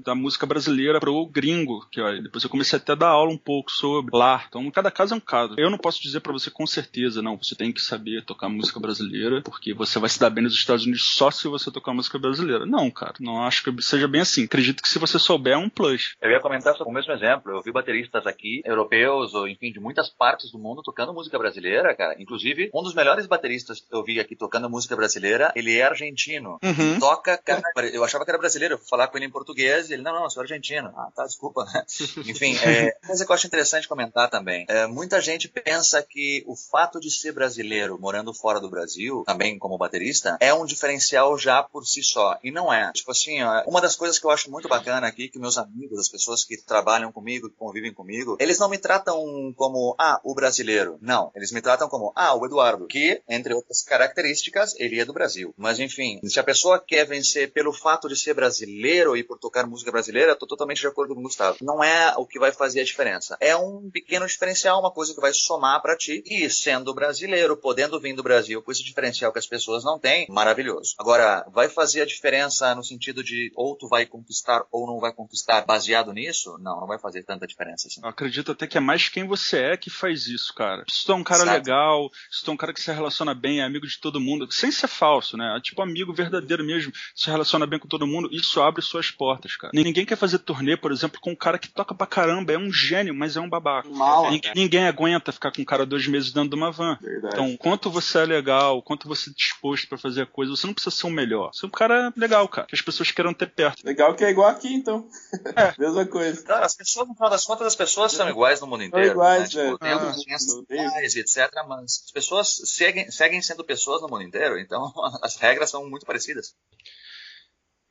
[SPEAKER 4] da música brasileira pro gringo, que ó, depois eu comecei até a dar aula um pouco sobre lá. Então, cada caso é um caso. Eu não posso dizer para você com certeza, não, você tem que saber tocar música brasileira, porque você vai se dar bem nos Estados Unidos só se você tocar música brasileira. Não, cara, não acho que seja bem assim. Acredito que se você souber é um plus.
[SPEAKER 3] Eu ia comentar sobre o mesmo exemplo. Eu vi bateristas aqui, europeus, ou enfim, de muitas partes do mundo tocando música brasileira, cara. Inclusive, um dos melhores bateristas que eu vi aqui tocando música brasileira, ele é argentino.
[SPEAKER 4] Uhum.
[SPEAKER 3] Toca, cara, eu achava que era brasileiro, eu fui falar com ele em português, e ele, não, não, eu sou argentino. Ah, tá, desculpa. enfim, é, coisa que eu acho interessante comentar também. É, muita gente pensa que o fato de ser brasileiro morando fora do Brasil, também como baterista, é um diferencial já por si só. E não é. Tipo assim, uma das coisas que eu acho muito bacana aqui, que meus amigos, as pessoas que trabalham comigo, que convivem comigo, eles não me tratam como, ah, o brasileiro. Não. Eles me tratam como, ah, o Eduardo, que, entre outras características, ele é do Brasil. Mas enfim, se a pessoa quer vencer pelo fato de ser brasileiro e por tocar música brasileira, tô totalmente de acordo com o Gustavo. Não é o que vai fazer a diferença. É um pequeno diferencial, uma coisa que vai somar para ti. E sendo brasileiro, podendo vir do Brasil com esse diferencial que as pessoas não têm, maravilhoso. Agora, vai fazer a diferença no sentido de ou tu vai conquistar ou não vai conquistar baseado nisso? Não, não vai fazer tanta diferença assim.
[SPEAKER 4] Eu acredito até que é mais quem você é que faz isso, cara. Se tu é um cara
[SPEAKER 3] Exato.
[SPEAKER 4] legal, se tu é um cara que se relaciona bem, é amigo de todo mundo, sem ser falso, né? É tipo amigo verdadeiro mesmo, se relaciona bem com todo mundo, isso abre suas portas, cara. Ninguém quer fazer turnê, por exemplo, com um cara que toca pra caramba, é um gênio, mas é um babaca.
[SPEAKER 2] Mal,
[SPEAKER 4] Ninguém, ninguém aguenta ficar com um cara dois meses dentro de uma van.
[SPEAKER 2] Verdade.
[SPEAKER 4] Então, quanto você é legal, quanto você é disposto pra fazer a coisa, você não precisa ser o melhor. Você é um cara legal, cara, que as pessoas queiram ter perto.
[SPEAKER 2] Legal que é igual aqui, então.
[SPEAKER 4] É.
[SPEAKER 2] Mesma coisa.
[SPEAKER 3] Cara, as pessoas, no final das contas, as pessoas são iguais no mundo inteiro.
[SPEAKER 2] iguais,
[SPEAKER 3] né? Tipo,
[SPEAKER 2] velho.
[SPEAKER 3] tem
[SPEAKER 4] Ah,
[SPEAKER 3] diferenças etc. Mas as pessoas seguem, seguem sendo pessoas no mundo inteiro, então as regras são muito parecidas.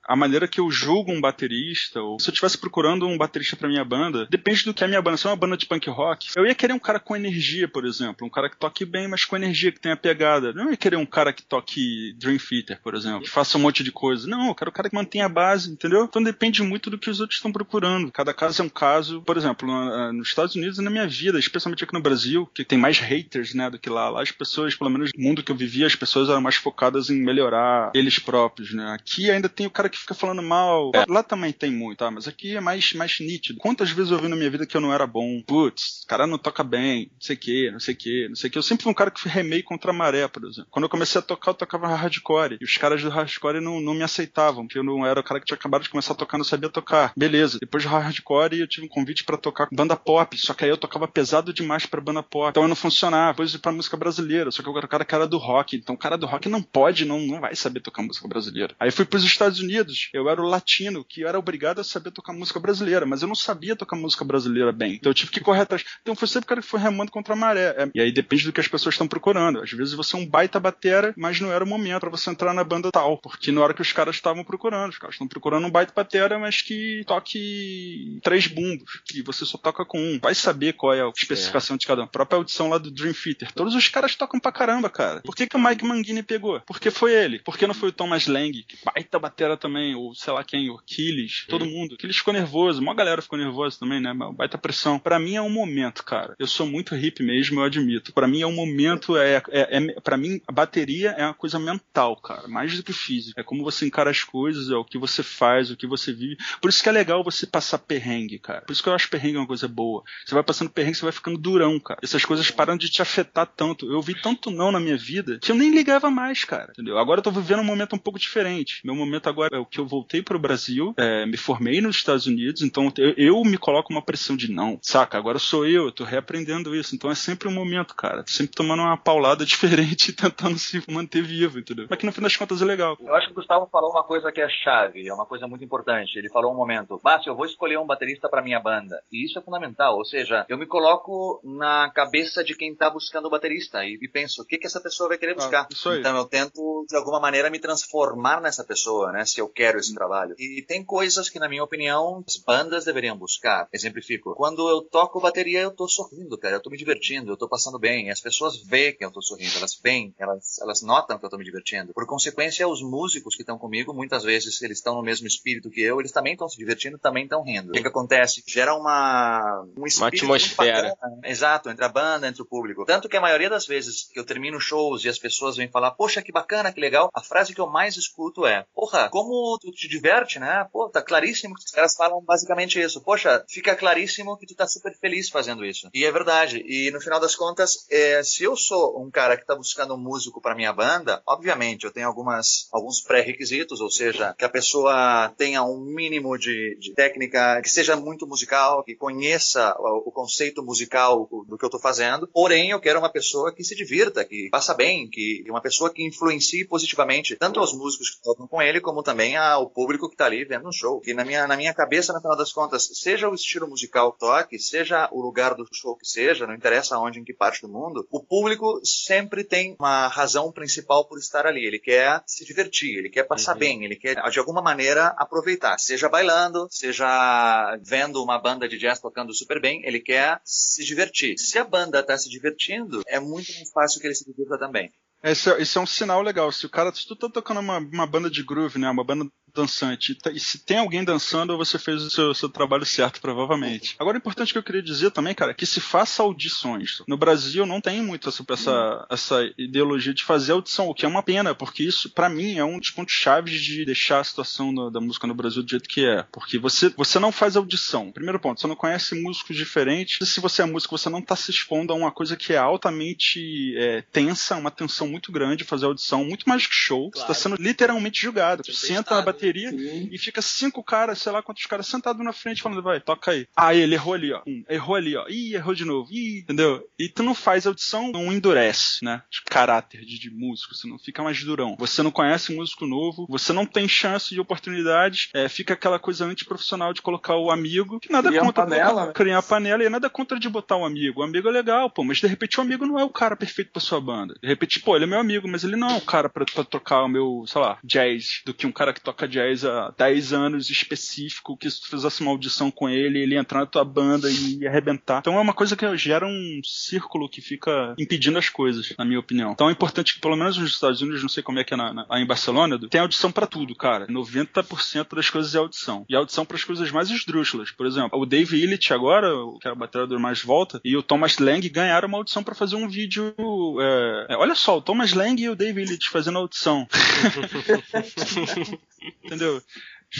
[SPEAKER 4] A maneira que eu julgo um baterista, ou se eu estivesse procurando um baterista pra minha banda, depende do que é a minha banda. Se é uma banda de punk rock, eu ia querer um cara com energia, por exemplo. Um cara que toque bem, mas com energia, que tenha pegada. Não ia querer um cara que toque Dream Theater, por exemplo, que faça um monte de coisa. Não, eu quero um cara que mantenha a base, entendeu? Então depende muito do que os outros estão procurando. Cada caso é um caso. Por exemplo, na- nos Estados Unidos e na minha vida, especialmente aqui no Brasil, que tem mais haters, né, do que lá. Lá as pessoas, pelo menos no mundo que eu vivia, as pessoas eram mais focadas em melhorar eles próprios, né? Aqui ainda tem o cara que fica falando mal. É, Lá também tem muito, tá? Mas aqui é mais, mais nítido. Quantas vezes eu vi na minha vida que eu não era bom? Putz, o cara não toca bem, não sei o que, não sei o que, não sei o que. Eu sempre fui um cara que remei contra a maré, por exemplo. Quando eu comecei a tocar, eu tocava hardcore. E os caras do hardcore não, não me aceitavam, porque eu não era o cara que tinha acabado de começar a tocar, não sabia tocar. Beleza. Depois do hardcore, eu tive um convite pra tocar com banda pop, só que aí eu tocava pesado demais pra banda pop. Então eu não funcionava. Depois pra música brasileira, só que eu era o cara que era do rock. Então o cara do rock não pode, não, não vai saber tocar música brasileira. Aí fui pros Estados Unidos, eu era o latino, que era obrigado a saber tocar música brasileira, mas eu não sabia tocar música brasileira bem. Então eu tive que correr atrás. Então foi sempre o cara que foi remando contra a maré. É, E aí depende do que as pessoas estão procurando. Às vezes você é um baita batera, mas não era o momento pra você entrar na banda tal. Porque na hora que os caras estavam procurando, os caras estão procurando um baita batera, mas que toque três bumbos. E você só toca com um. Vai saber qual é a especificação de cada um. A própria audição lá do Dream Theater. Todos os caras tocam pra caramba, cara. Por que, que o Mike Mangini pegou? Porque foi ele. Por que não foi o Thomas Lang? Que baita batera também. Ou sei lá quem, o Aquiles. Todo mundo. Aquiles ficou nervoso. Uma galera ficou nervosa também, né? Baita pressão. Pra mim é um momento, cara. Eu sou muito hippie mesmo, eu admito. Pra mim é um momento. É, é, é, pra mim, a bateria é uma coisa mental, cara. Mais do que física. É como você encara as coisas, é o que você faz, o que você vive. Por isso que é legal você passar perrengue, cara. Por isso que eu acho perrengue uma coisa boa. Você vai passando perrengue, você vai ficando durão, cara. Essas coisas param de te afetar tanto. Eu vi tanto não na minha vida que eu nem ligava mais, cara. Entendeu? Agora eu tô vivendo um momento um pouco diferente. Meu momento agora é o que eu voltei pro Brasil, é, me formei nos Estados Unidos, então eu, eu me coloco uma pressão de não, saca? Agora sou eu, eu tô reaprendendo isso. Então é sempre um momento, cara. Tô sempre tomando uma paulada diferente e tentando se manter vivo, entendeu? Mas que no fim das contas é legal.
[SPEAKER 3] Eu acho que o Gustavo falou uma coisa que é chave, é uma coisa muito importante. Ele falou um momento, Márcio, eu vou escolher um baterista para minha banda. E isso é fundamental, ou seja, eu me coloco na cabeça de quem tá buscando o baterista e, e penso, o que que essa pessoa vai querer buscar?
[SPEAKER 4] Ah, isso aí.
[SPEAKER 3] Então eu tento, de alguma maneira, me transformar nessa pessoa, né, se eu quero esse trabalho. E tem coisas que, na minha opinião, as bandas deveriam buscar. Exemplifico, quando eu toco bateria, eu tô sorrindo, cara, eu tô me divertindo, eu tô passando bem. E as pessoas veem que eu tô sorrindo, elas veem, elas, elas notam que eu tô me divertindo. Por consequência, os músicos que estão comigo, muitas vezes eles estão no mesmo espírito que eu, eles também estão se divertindo, também estão rindo. O que, que acontece? Gera uma, um espírito muito
[SPEAKER 1] atmosfera.
[SPEAKER 3] bacana. Exato, entre a banda, entre o público. Tanto que a maioria das vezes que eu termino shows e as pessoas vêm falar, poxa, que bacana, que legal, a frase que eu mais escuto é, porra, como tu te diverte, né? Pô, tá claríssimo que os caras falam basicamente isso. Poxa, fica claríssimo que tu tá super feliz fazendo isso. E é verdade. E no final das contas, é, se eu sou um cara que tá buscando um músico para minha banda, obviamente eu tenho algumas, alguns pré-requisitos, ou seja, que a pessoa tenha um mínimo de, de técnica, que seja muito musical, que conheça o, o conceito musical do que eu tô fazendo. Porém, eu quero uma pessoa que se divirta, que faça bem, que uma pessoa que influencie positivamente tanto aos músicos que tocam com ele, como também ao público que tá ali vendo um show. E na minha, na minha cabeça, no final das contas, seja o estilo musical que toque, seja o lugar do show que seja, não interessa onde, em que parte do mundo, o público sempre tem uma razão principal por estar ali. Ele quer se divertir, ele quer passar
[SPEAKER 1] Uhum.
[SPEAKER 3] bem, ele quer, de alguma maneira, aproveitar. Seja bailando, seja vendo uma banda de jazz tocando super bem, ele quer se divertir. Se a banda está se divertindo, é muito mais fácil que ele se divirta também.
[SPEAKER 4] Esse, é- esse é um sinal legal. Se o cara, se tu tá tocando uma, uma banda de groove, né? Uma banda dançante. E se tem alguém dançando, você fez o seu, seu trabalho certo, provavelmente. Agora, o importante que eu queria dizer também, cara, é que se faça audições. No Brasil não tem muito essa, essa, essa ideologia de fazer audição, o que é uma pena, porque isso, para mim, é um dos pontos chaves de deixar a situação da, da, música no Brasil do jeito que é. Porque você, você não faz audição. Primeiro ponto, você não conhece músicos diferentes. Se você é músico, você não tá se expondo a uma coisa que é altamente é, tensa, uma tensão muito grande fazer audição, muito mais que show. Claro. Você tá sendo literalmente julgado. Você senta na bateria Sim. e fica cinco caras, sei lá quantos caras sentados na frente falando, vai, toca aí. Ah, ele errou ali, ó. Errou ali, ó. Ih, errou de novo. Ih, entendeu? E tu não faz audição, não endurece, né? De caráter de, de músico, você não fica mais durão. Você não conhece músico novo, você não tem chance de oportunidade, é, fica aquela coisa antiprofissional de colocar o amigo, que nada criar contra. Panela, né? Criar a panela e nada contra de botar um amigo. O amigo é legal, pô, mas de repente o amigo não é o cara perfeito pra sua banda. De repente, pô, ele é meu amigo, mas ele não é o cara pra, pra tocar o meu, sei lá, jazz, do que um cara que toca jazz há 10 anos específico, que se tu fizesse uma audição com ele, ele entrar na tua banda e arrebentar. Então é uma coisa que gera um círculo que fica impedindo as coisas, na minha opinião. Então é importante que, pelo menos nos Estados Unidos, não sei como é que é na, na, em Barcelona, tem audição para tudo, cara. 90% das coisas é audição. E audição para as coisas mais esdrúxulas. Por exemplo, o Dave Illich agora, que é o baterador mais volta, e o Thomas Lang ganharam uma audição para fazer um vídeo. É... É, olha só, o Thomas Lang e o Dave Illich fazendo audição. 真的。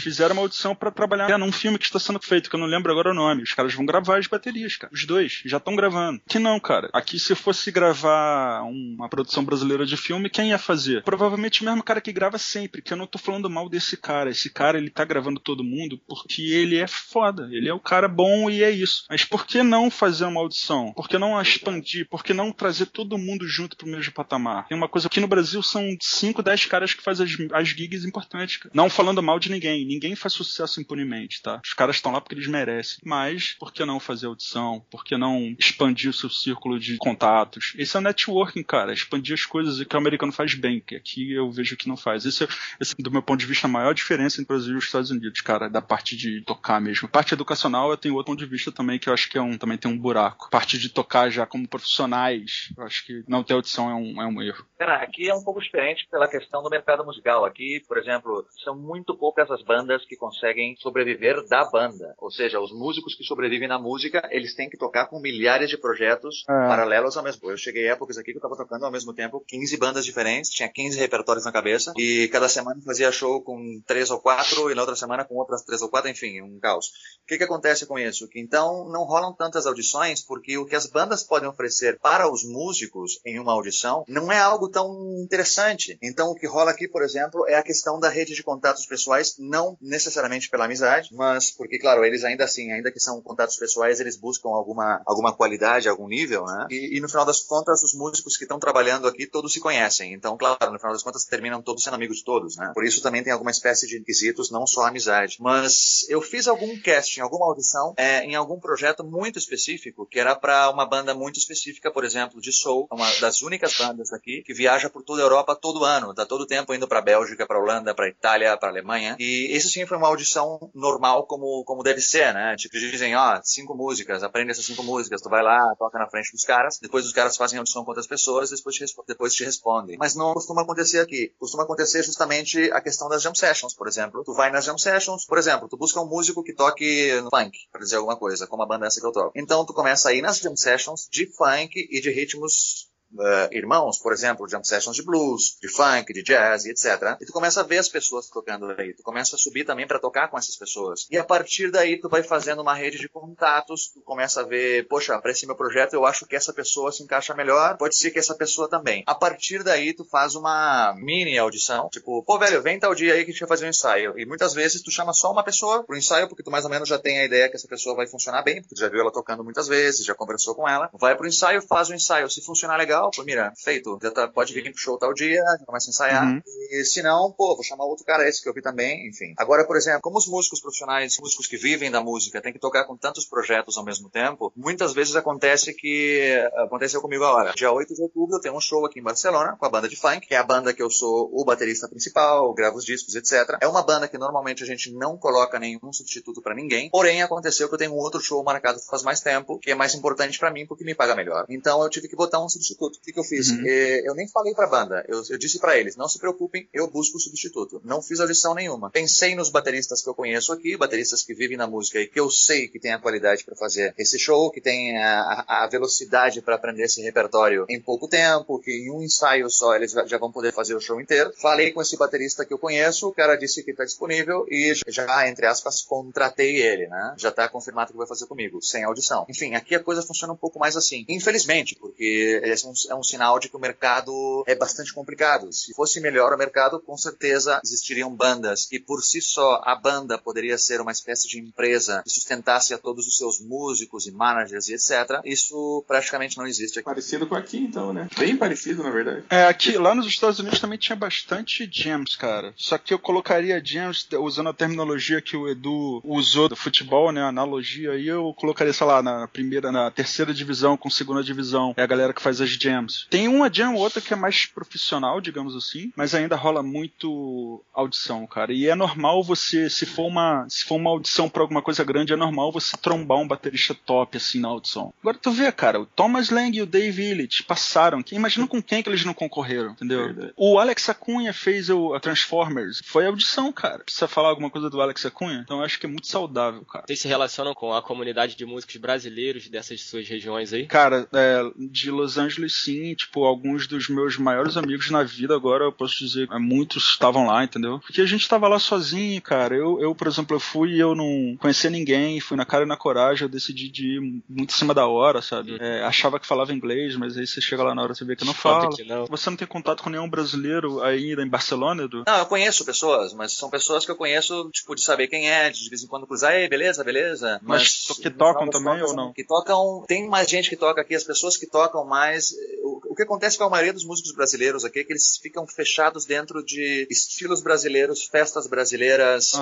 [SPEAKER 4] Fizeram uma audição para trabalhar num filme que está sendo feito, que eu não lembro agora o nome. Os caras vão gravar as baterias, cara. Os dois já estão gravando. Que não, cara. Aqui, se fosse gravar uma produção brasileira de filme, quem ia fazer? Provavelmente o mesmo cara que grava sempre, que eu não tô falando mal desse cara. Esse cara, ele tá gravando todo mundo porque ele é foda. Ele é o cara bom e é isso. Mas por que não fazer uma audição? Por que não expandir? Por que não trazer todo mundo junto pro mesmo patamar? Tem uma coisa que no Brasil são 5, 10 caras que fazem as, as gigs importantes, cara. Não falando mal de ninguém ninguém faz sucesso impunemente, tá? Os caras estão lá porque eles merecem. Mas, por que não fazer audição? Por que não expandir o seu círculo de contatos? Esse é o networking, cara. Expandir as coisas que o americano faz bem, que aqui eu vejo que não faz. Esse é, esse, do meu ponto de vista, a maior diferença entre o Brasil e os Estados Unidos, cara, da parte de tocar mesmo. Parte educacional, eu tenho outro ponto de vista também, que eu acho que é um, também tem um buraco. Parte de tocar já como profissionais, eu acho que não ter audição é um, é um erro.
[SPEAKER 3] Cara, aqui é um pouco diferente pela questão do mercado musical. Aqui, por exemplo, são muito poucas as bandas que conseguem sobreviver da banda. Ou seja, os músicos que sobrevivem na música, eles têm que tocar com milhares de projetos é. paralelos ao mesmo. Eu cheguei épocas aqui que eu estava tocando ao mesmo tempo 15 bandas diferentes, tinha 15 repertórios na cabeça, e cada semana fazia show com três ou quatro, e na outra semana com outras três ou quatro, enfim, um caos. O que, que acontece com isso? Que então não rolam tantas audições, porque o que as bandas podem oferecer para os músicos em uma audição não é algo tão interessante. Então o que rola aqui, por exemplo, é a questão da rede de contatos pessoais, não necessariamente pela amizade, mas porque, claro, eles ainda assim, ainda que são contatos pessoais, eles buscam alguma, alguma qualidade, algum nível, né? E, e no final das contas, os músicos que estão trabalhando aqui todos se conhecem. Então, claro, no final das contas, terminam todos sendo amigos de todos, né? Por isso também tem alguma espécie de requisitos, não só amizade. Mas eu fiz algum casting, alguma audição, é, em algum projeto muito específico, que era para uma banda muito específica, por exemplo, de soul, uma das únicas bandas aqui que viaja por toda a Europa todo ano, tá todo tempo indo para Bélgica, para Holanda, para Itália, para Alemanha. E esse sim foi uma audição normal como, como deve ser, né? Tipo, dizem, ó, cinco músicas, aprende essas cinco músicas, tu vai lá, toca na frente dos caras, depois os caras fazem audição com outras pessoas, depois te, depois te respondem. Mas não costuma acontecer aqui. Costuma acontecer justamente a questão das jam sessions, por exemplo. Tu vai nas jam sessions, por exemplo, tu busca um músico que toque funk, pra dizer alguma coisa, como a banda essa que eu toco. Então tu começa a ir nas jam sessions de funk e de ritmos uh, irmãos, por exemplo, jam sessions de blues, de funk, de jazz etc. E tu começa a ver as pessoas tocando aí, tu começa a subir também para tocar com essas pessoas. E a partir daí tu vai fazendo uma rede de contatos, tu começa a ver, poxa, para esse meu projeto eu acho que essa pessoa se encaixa melhor, pode ser que essa pessoa também. A partir daí tu faz uma mini audição, tipo, pô, velho, vem tal dia aí que a gente vai fazer um ensaio. E muitas vezes tu chama só uma pessoa pro ensaio, porque tu mais ou menos já tem a ideia que essa pessoa vai funcionar bem, porque tu já viu ela tocando muitas vezes, já conversou com ela. Vai pro ensaio, faz o ensaio. Se funcionar legal, pô, mira, feito, já tá, pode vir pro show tal dia, já começa a ensaiar. Uhum. E se não, pô, vou chamar outro cara esse que eu vi também, enfim. Agora, por exemplo, como os músicos profissionais, músicos que vivem da música, têm que tocar com tantos projetos ao mesmo tempo, muitas vezes acontece que aconteceu comigo agora. Dia 8 de outubro eu tenho um show aqui em Barcelona com a banda de funk, que é a banda que eu sou o baterista principal, gravo os discos, etc. É uma banda que normalmente a gente não coloca nenhum substituto para ninguém. Porém, aconteceu que eu tenho um outro show marcado faz mais tempo, que é mais importante para mim porque me paga melhor. Então eu tive que botar um substituto. Substituto. O que, que eu fiz? Uhum. É, eu nem falei pra banda. Eu, eu disse para eles: não se preocupem, eu busco o substituto. Não fiz audição nenhuma. Pensei nos bateristas que eu conheço aqui, bateristas que vivem na música e que eu sei que tem a qualidade para fazer esse show, que tem a, a velocidade para aprender esse repertório em pouco tempo, que em um ensaio só eles já vão poder fazer o show inteiro. Falei com esse baterista que eu conheço, o cara disse que está disponível e já, entre aspas, contratei ele, né? Já está confirmado que vai fazer comigo, sem audição. Enfim, aqui a coisa funciona um pouco mais assim. Infelizmente, porque é um, é um sinal de que o mercado é bastante complicado. Se fosse melhor o mercado, com certeza existiriam bandas e por si só a banda poderia ser uma espécie de empresa que sustentasse a todos os seus músicos e managers e etc. Isso praticamente não existe aqui.
[SPEAKER 2] Parecido com aqui, então, né? Bem parecido, na verdade.
[SPEAKER 4] É, aqui, lá nos Estados Unidos também tinha bastante jams, cara. Só que eu colocaria jams usando a terminologia que o Edu usou do futebol, né? A analogia aí, eu colocaria, sei lá, na primeira, na terceira divisão com segunda divisão. É a galera que faz as jams. Tem uma jam ou outra que é mais profissional, digamos assim, mas ainda rola muito audição, cara. E é normal você, se for uma, se for uma audição para alguma coisa grande, é normal você trombar um baterista top assim na audição. Agora tu vê, cara, o Thomas Lang e o Dave Illich passaram. Imagina com quem que eles não concorreram, entendeu? Verdade. O Alex Acunha fez o a Transformers. Foi audição, cara. Precisa falar alguma coisa do Alex Acunha? Então eu acho que é muito saudável, cara.
[SPEAKER 1] Vocês se relacionam com a comunidade de músicos brasileiros dessas suas regiões aí?
[SPEAKER 4] Cara, é, de Los Angeles sim, tipo, alguns dos meus maiores amigos na vida agora, eu posso dizer, é, muitos estavam lá, entendeu? Porque a gente tava lá sozinho, cara. Eu, eu por exemplo, eu fui e eu não conhecia ninguém, fui na cara e na coragem, eu decidi de ir muito em cima da hora, sabe? Uhum. É, achava que falava inglês, mas aí você chega lá na hora você vê que não fala. Que não. Você não tem contato com nenhum brasileiro ainda em Barcelona, Edu?
[SPEAKER 3] Não, eu conheço pessoas, mas são pessoas que eu conheço, tipo, de saber quem é, de vez em quando cruzar, ei, beleza, beleza.
[SPEAKER 4] Mas, mas que tocam também ou não?
[SPEAKER 3] Que tocam, tem mais gente que toca aqui, as pessoas que tocam mais. O, o que acontece com a maioria dos músicos brasileiros aqui é que eles ficam fechados dentro de estilos brasileiros, festas brasileiras,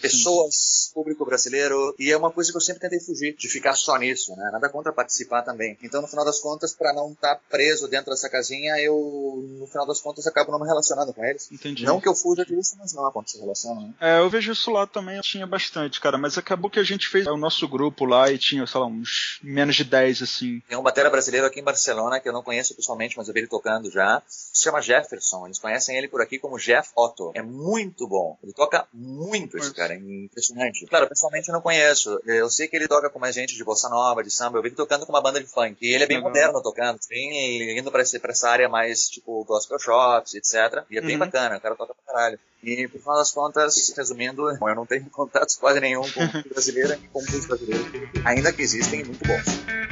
[SPEAKER 3] pessoas, sim. público brasileiro, e é uma coisa que eu sempre tentei fugir, de ficar só nisso, né? Nada contra participar também. Então, no final das contas, para não estar tá preso dentro dessa casinha, eu, no final das contas, acabo não me relacionando com eles.
[SPEAKER 4] Entendi.
[SPEAKER 3] Não que eu fuja disso, mas não acontece relação, né?
[SPEAKER 4] É, eu vejo isso lá também, tinha bastante, cara, mas acabou que a gente fez o nosso grupo lá e tinha, sei lá, uns menos de 10, assim.
[SPEAKER 3] Tem um batera brasileiro aqui em Barcelona que eu não conheço pessoalmente, mas eu vi ele tocando já. Se chama Jefferson. Eles conhecem ele por aqui como Jeff Otto. É muito bom. Ele toca muito esse cara, é impressionante. Claro, pessoalmente eu não conheço. Eu sei que ele toca com mais gente de bossa nova, de samba. Eu vi ele tocando com uma banda de funk. E ele é bem uhum. moderno tocando, bem indo pra, pra essa área mais tipo gospel shops, etc. E é bem uhum. bacana, o cara toca pra caralho. E, por final das contas, resumindo, eu não tenho contatos quase nenhum com brasileira e com música brasileira, ainda que existem muito bons.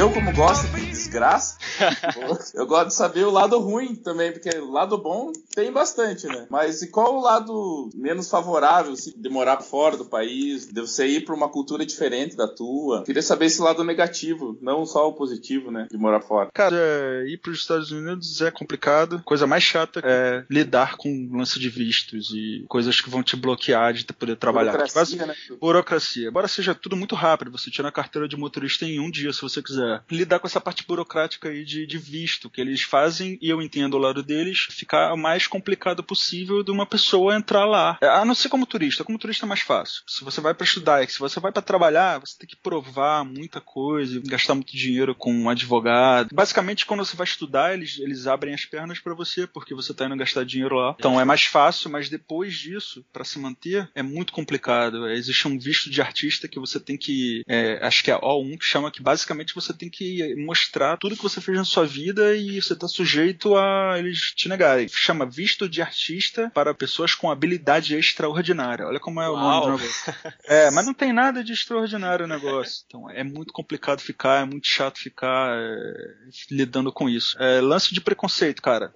[SPEAKER 2] Eu, como gosto desgraça, eu gosto de saber o lado ruim também, porque o lado bom tem bastante, né? Mas e qual o lado menos favorável se de morar fora do país, de você ir para uma cultura diferente da tua? Queria saber esse lado negativo, não só o positivo, né? De morar fora.
[SPEAKER 4] Cara, é, ir para os Estados Unidos é complicado. Coisa mais chata é lidar com lance de vistos e coisas que vão te bloquear de poder trabalhar.
[SPEAKER 2] Burocracia, né?
[SPEAKER 4] Burocracia. Embora seja tudo muito rápido, você tira a carteira de motorista em um dia, se você quiser. Lidar com essa parte burocrática aí de, de visto que eles fazem, e eu entendo o lado deles, ficar o mais complicado possível de uma pessoa entrar lá. É, a não ser como turista. Como turista é mais fácil. Se você vai para estudar, se você vai para trabalhar, você tem que provar muita coisa, gastar muito dinheiro com um advogado. Basicamente, quando você vai estudar, eles, eles abrem as pernas para você, porque você tá indo gastar dinheiro lá. Então é mais fácil, mas depois disso, para se manter, é muito complicado. Existe um visto de artista que você tem que. É, acho que é O1 que chama que basicamente você tem que mostrar tudo que você fez na sua vida e você está sujeito a eles te negarem. Chama visto de artista para pessoas com habilidade extraordinária. Olha como é Uau. o nome do negócio. É, mas não tem nada de extraordinário o negócio. Então é muito complicado ficar, é muito chato ficar é, lidando com isso. É, lance de preconceito, cara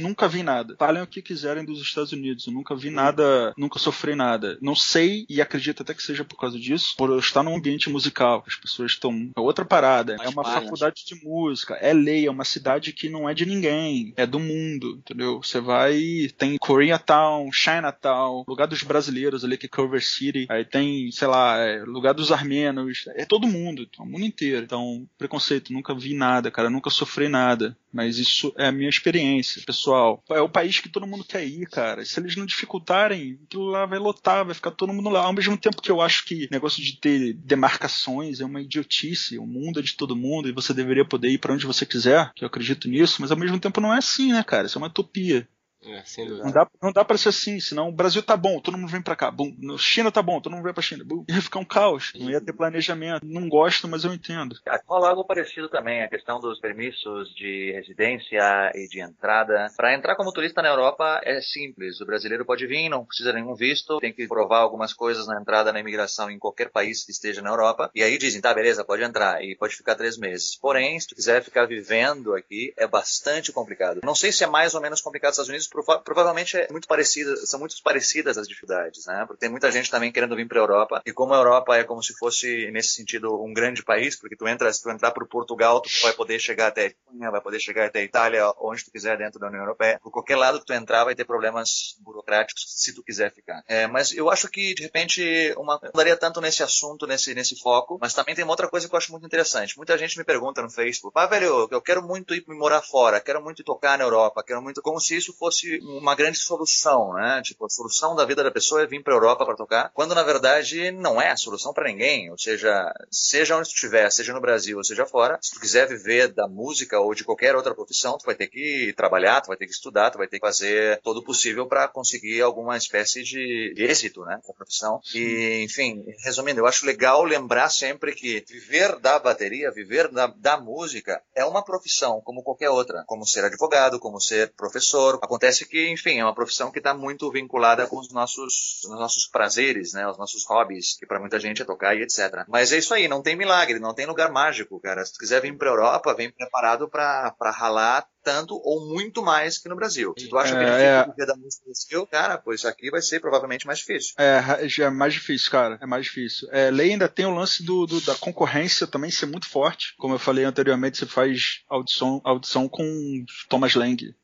[SPEAKER 4] nunca vi nada. Falem o que quiserem dos Estados Unidos, eu nunca vi nada, nunca sofri nada. Não sei e acredito até que seja por causa disso, por eu estar num ambiente musical, as pessoas estão. É outra parada, é uma faculdade de música, é lei, é uma cidade que não é de ninguém, é do mundo, entendeu? Você vai, tem Koreatown, Chinatown, lugar dos brasileiros ali, que é Culver City, aí tem, sei lá, é, lugar dos armenos, é todo mundo, é o mundo inteiro. Então, preconceito, nunca vi nada, cara, nunca sofri nada. Mas isso é a minha experiência, pessoal. É o país que todo mundo quer ir, cara. Se eles não dificultarem, aquilo lá vai lotar, vai ficar todo mundo lá. Ao mesmo tempo que eu acho que negócio de ter demarcações é uma idiotice. O mundo é de todo mundo e você deveria poder ir para onde você quiser, que eu acredito nisso, mas ao mesmo tempo não é assim, né, cara? Isso é uma utopia.
[SPEAKER 1] É.
[SPEAKER 4] Não dá, não dá pra ser assim, senão o Brasil tá bom, todo mundo vem pra cá. Bum, China tá bom, todo mundo vem pra China. Bum, ia ficar um caos, não ia ter planejamento. Não gosto, mas eu entendo.
[SPEAKER 3] Rola algo parecido também, a questão dos permissos de residência e de entrada. Para entrar como turista na Europa é simples. O brasileiro pode vir, não precisa nenhum visto, tem que provar algumas coisas na entrada na imigração em qualquer país que esteja na Europa. E aí dizem, tá, beleza, pode entrar e pode ficar três meses. Porém, se tu quiser ficar vivendo aqui, é bastante complicado. Não sei se é mais ou menos complicado nos Estados Unidos, prova provavelmente é muito parecida, são muito parecidas as dificuldades, né? Porque tem muita gente também querendo vir para a Europa e como a Europa é como se fosse nesse sentido um grande país, porque tu entra, se tu entrar para Portugal, tu vai poder chegar até Espanha, vai poder chegar até Itália, onde tu quiser dentro da União Europeia. Por qualquer lado que tu entrar, vai ter problemas burocráticos se tu quiser ficar. É, mas eu acho que de repente uma não daria tanto nesse assunto, nesse nesse foco, mas também tem uma outra coisa que eu acho muito interessante. Muita gente me pergunta no Facebook, ah, velho, eu quero muito ir morar fora, quero muito tocar na Europa, quero muito como se isso fosse uma grande solução, né? Tipo, a solução da vida da pessoa é vir para a Europa para tocar, quando na verdade não é a solução para ninguém. Ou seja, seja onde tu estiver, seja no Brasil ou seja fora, se tu quiser viver da música ou de qualquer outra profissão, tu vai ter que trabalhar, tu vai ter que estudar, tu vai ter que fazer todo o possível para conseguir alguma espécie de êxito, né, com a profissão. E, enfim, resumindo, eu acho legal lembrar sempre que viver da bateria, viver da, da música é uma profissão como qualquer outra, como ser advogado, como ser professor. Acontece que, enfim, é uma profissão que está muito vinculada com os nossos, os nossos prazeres, né? Os nossos hobbies, que para muita gente é tocar e etc. Mas é isso aí, não tem milagre, não tem lugar mágico, cara. Se tu quiser vir para Europa, vem preparado para ralar tanto ou muito mais que no Brasil. Se tu acha é, que é difícil é... da música no Brasil, cara, pô, isso aqui vai ser provavelmente mais difícil.
[SPEAKER 4] É, é mais difícil, cara. É mais difícil. É, lei ainda tem o lance do, do, da concorrência também ser muito forte. Como eu falei anteriormente, você faz audição, audição com Thomas Lang.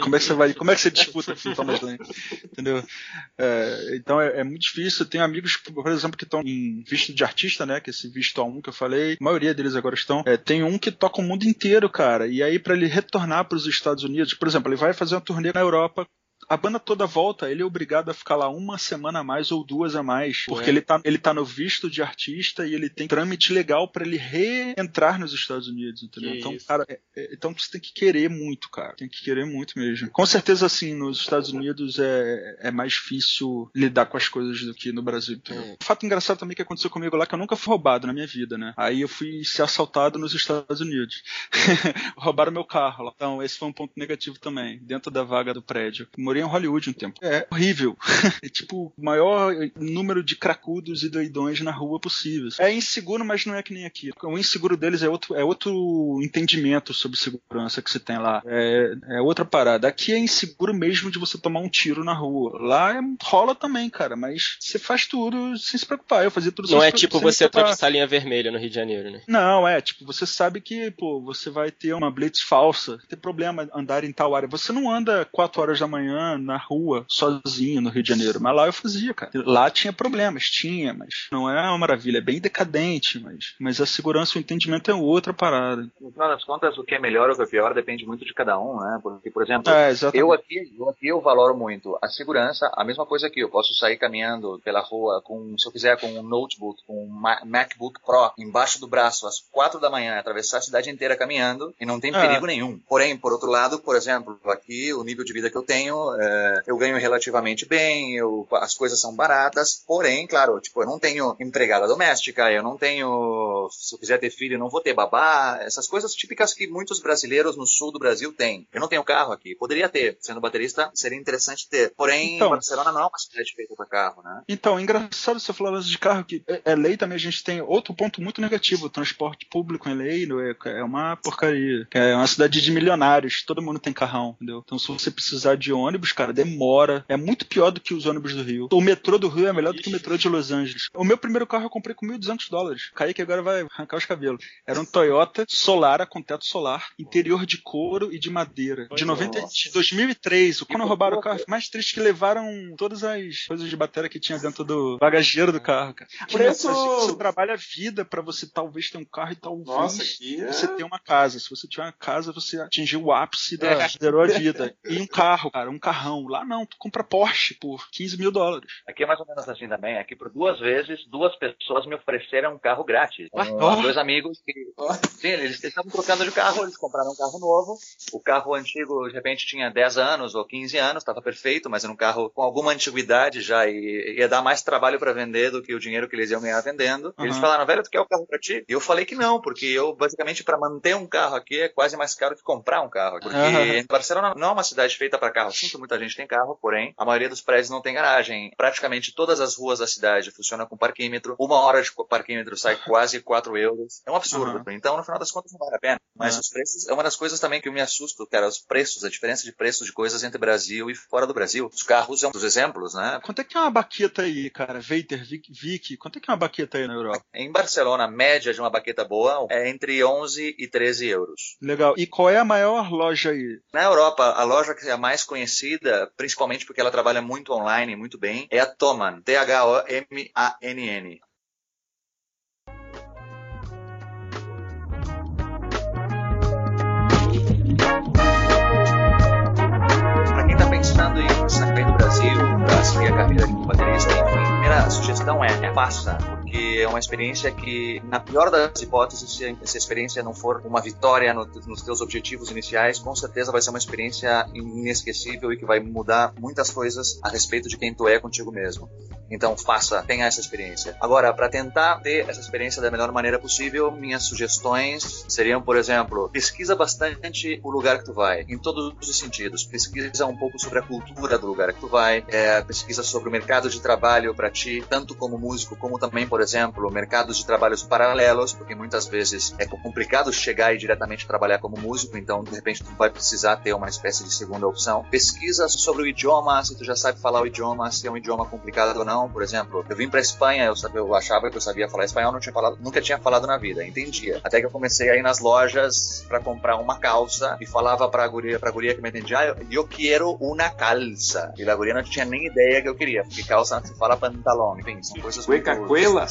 [SPEAKER 4] Como é que você vai, como é que você disputa com o Thomas Lane? Entendeu? É, então é, é, muito difícil. Tenho amigos, por exemplo, que estão em visto de artista, né? Que é esse visto A1 que eu falei, a maioria deles agora estão. É, tem um que toca o mundo inteiro, cara. E aí, para ele retornar para os Estados Unidos, por exemplo, ele vai fazer uma turnê na Europa a banda toda volta, ele é obrigado a ficar lá uma semana a mais ou duas a mais, porque ele, tá, ele tá no visto de artista e ele tem trâmite legal para ele reentrar nos Estados Unidos, entendeu? Que então, isso. cara, é, é, então você tem que querer muito, cara. Tem que querer muito mesmo. Com certeza, assim, nos Estados Unidos é, é mais difícil lidar com as coisas do que no Brasil, entendeu? É. Um fato engraçado também que aconteceu comigo lá, que eu nunca fui roubado na minha vida, né? Aí eu fui ser assaltado nos Estados Unidos. Roubaram meu carro lá. Então, esse foi um ponto negativo também, dentro da vaga do prédio morei em Hollywood um tempo. É horrível. é tipo o maior número de cracudos e doidões na rua possível. É inseguro, mas não é que nem aqui. O inseguro deles é outro, é outro entendimento sobre segurança que você tem lá. É, é outra parada. Aqui é inseguro mesmo de você tomar um tiro na rua. Lá é, rola também, cara, mas você faz tudo sem se preocupar. Eu fazia tudo
[SPEAKER 1] Não é tipo você atravessar a linha vermelha no Rio de Janeiro, né?
[SPEAKER 4] Não, é tipo, você sabe que, pô, você vai ter uma blitz falsa, tem problema andar em tal área. Você não anda 4 horas da manhã na rua sozinho no Rio de Janeiro. Mas lá eu fazia, cara. Lá tinha problemas, tinha, mas não é uma maravilha, é bem decadente, mas, mas a segurança e o entendimento é outra parada.
[SPEAKER 3] No final das contas, o que é melhor ou o que é pior depende muito de cada um, né? Porque, por exemplo, é, eu, aqui, eu aqui eu valoro muito a segurança, a mesma coisa aqui, eu posso sair caminhando pela rua com, se eu quiser, com um notebook, com um MacBook Pro embaixo do braço às quatro da manhã, atravessar a cidade inteira caminhando e não tem é. perigo nenhum. Porém, por outro lado, por exemplo, aqui o nível de vida que eu tenho é, eu ganho relativamente bem, eu, as coisas são baratas, porém, claro, tipo, eu não tenho empregada doméstica, eu não tenho, se eu quiser ter filho, eu não vou ter babá, essas coisas típicas que muitos brasileiros no sul do Brasil têm. Eu não tenho carro aqui, poderia ter, sendo baterista, seria interessante ter. Porém, então, Barcelona não é uma cidade feita para carro, né?
[SPEAKER 4] Então, engraçado você falar de carro, que é, é, lei também, a gente tem outro ponto muito negativo, o transporte público em lei é, é uma porcaria, é uma cidade de milionários, todo mundo tem carrão, entendeu? Então, se você precisar de ônibus, cara, demora. É muito pior do que os ônibus do Rio. O metrô do Rio é melhor do que o metrô de Los Angeles. O meu primeiro carro eu comprei com 1.200 dólares. Kaique agora vai arrancar os cabelos. Era um Toyota Solara com teto solar, interior de couro e de madeira. De, 90, de 2003. Quando roubaram o carro, mais triste que levaram todas as coisas de bateria que tinha dentro do bagageiro do carro, cara. Que
[SPEAKER 2] Preço-
[SPEAKER 4] Você trabalha a vida pra você talvez ter um carro e talvez
[SPEAKER 2] Nossa, aqui é...
[SPEAKER 4] você ter uma casa. Se você tiver uma casa, você atingiu o ápice da zerou a vida. E um carro, cara, um carrão. Lá não, tu compra Porsche por 15 mil dólares.
[SPEAKER 3] Aqui é mais ou menos assim também. Aqui por duas vezes, duas pessoas me ofereceram um carro grátis. Um-
[SPEAKER 4] Oh.
[SPEAKER 3] Dois amigos que. Sim, eles estavam trocando de carro, eles compraram um carro novo. O carro antigo, de repente, tinha 10 anos ou 15 anos, estava perfeito, mas era um carro com alguma antiguidade já e ia dar mais trabalho para vender do que o dinheiro que eles iam ganhar vendendo. Eles
[SPEAKER 4] Uhum.
[SPEAKER 3] falaram, velho, tu quer o carro para ti? E eu falei que não, porque eu, basicamente, para manter um carro aqui é quase mais caro que comprar um carro. Porque
[SPEAKER 4] Uhum.
[SPEAKER 3] Barcelona não é uma cidade feita para carro. Que muita gente tem carro, porém, a maioria dos prédios não tem garagem. Praticamente todas as ruas da cidade funcionam com parquímetro. Uma hora de parquímetro sai quase 4 euros. É um absurdo.
[SPEAKER 4] Uhum.
[SPEAKER 3] Então, no final das contas, não vale a pena. Mas
[SPEAKER 4] Uhum.
[SPEAKER 3] os preços é uma das coisas também que eu me assusto, cara. Os preços, a diferença de preços de coisas entre Brasil e fora do Brasil. Os carros é um dos exemplos, né?
[SPEAKER 4] Quanto é que é uma baqueta aí, cara? Vater, Vic, Vic, quanto é que é uma baqueta aí na Europa?
[SPEAKER 3] Em Barcelona, a média de uma baqueta boa é entre 11 e 13 euros.
[SPEAKER 4] Legal. E qual é a maior loja aí?
[SPEAKER 3] Na Europa, a loja que é a mais conhecida, principalmente porque ela trabalha muito online, muito bem, é a Thomann. T-H-O-M-A-N-N. Para quem está pensando em sair do Brasil, para seguir a carreira de baterista, enfim, a primeira sugestão é faça, porque é uma experiência que, na pior das hipóteses, se essa experiência não for uma vitória no- nos teus objetivos iniciais, com certeza vai ser uma experiência inesquecível e que vai mudar muitas coisas a respeito de quem tu é contigo mesmo. Então faça, tenha essa experiência. Agora, para tentar ter essa experiência da melhor maneira possível, minhas sugestões seriam, por exemplo, pesquisa bastante o lugar que tu vai, em todos os sentidos. Pesquisa um pouco sobre a cultura do lugar que tu vai, é, pesquisa sobre o mercado de trabalho para ti, tanto como músico, como também, por exemplo, mercados de trabalhos paralelos, porque muitas vezes é complicado chegar e diretamente trabalhar como músico, então de repente tu vai precisar ter uma espécie de segunda opção. Pesquisa sobre o idioma, se tu já sabe falar o idioma, se é um idioma complicado ou não. Por exemplo, eu vim para Espanha, eu, sabia, eu achava que eu sabia falar espanhol, não tinha falado, nunca tinha falado na vida, entendia. Até que eu comecei a ir nas lojas para comprar uma calça e falava pra guria, pra guria que me entendia, ah, eu, eu quero uma calça. E a guria não tinha nem ideia que eu queria, porque calça se fala pantalão, enfim, são coisas
[SPEAKER 2] Cueca-cuela?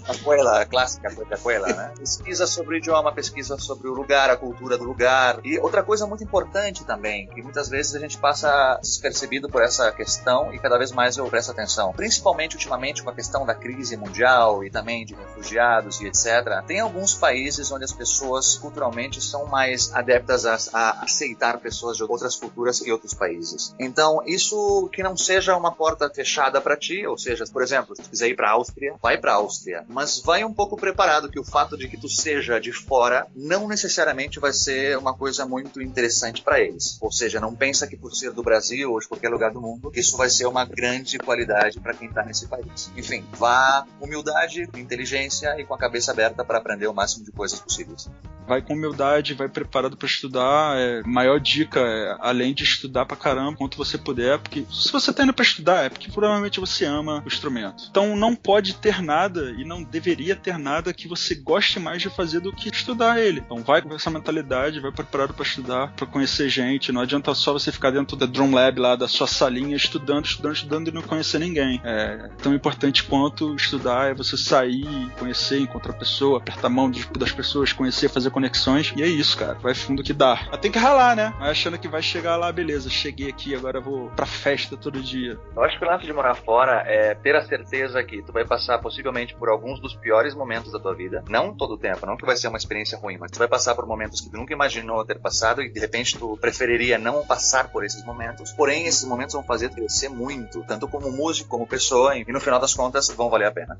[SPEAKER 3] Cueca-cuela, a clássica cueca-cuela, né? Pesquisa sobre o idioma, pesquisa sobre o lugar, a cultura do lugar. E outra coisa muito importante também, que muitas vezes a gente passa despercebido por essa questão e cada vez mais eu presto atenção. Principalmente ultimamente com a questão da crise mundial e também de refugiados e etc. Tem alguns países onde as pessoas culturalmente são mais adeptas a, a aceitar pessoas de outras culturas e outros países. Então, isso que não seja uma porta fechada para ti, ou seja, por exemplo, se quiser ir para Áustria, vai para Áustria, mas vai um pouco preparado que o fato de que tu seja de fora não necessariamente vai ser uma coisa muito interessante para eles. Ou seja, não pensa que por ser do Brasil ou de qualquer lugar do mundo, isso vai ser uma grande qualidade para quem tá nesse país. Enfim, vá com humildade, com inteligência e com a cabeça aberta para aprender o máximo de coisas possíveis.
[SPEAKER 4] Vai com humildade, vai preparado pra estudar. É, maior dica é, além de estudar pra caramba, quanto você puder, porque se você tá indo pra estudar, é porque provavelmente você ama o instrumento. Então não pode ter nada e não deveria ter nada que você goste mais de fazer do que estudar ele. Então vai com essa mentalidade, vai preparado pra estudar, pra conhecer gente. Não adianta só você ficar dentro da Drum Lab lá, da sua salinha, estudando, estudando, estudando e não conhecer ninguém. É tão importante quanto estudar é você sair, conhecer, encontrar pessoa, apertar a mão das pessoas, conhecer, fazer conexões. E é isso, cara. Vai fundo que dá. Mas tem que ralar, né? Vai achando que vai chegar lá, beleza. Cheguei aqui, agora vou pra festa todo dia.
[SPEAKER 3] Eu acho que o lance de morar fora é ter a certeza que tu vai passar possivelmente por alguns dos piores momentos da tua vida. Não todo o tempo, não que vai ser uma experiência ruim, mas tu vai passar por momentos que tu nunca imaginou ter passado e de repente tu preferiria não passar por esses momentos. Porém, esses momentos vão fazer crescer muito, tanto como músico, como pessoa, e no final das contas vão valer a pena.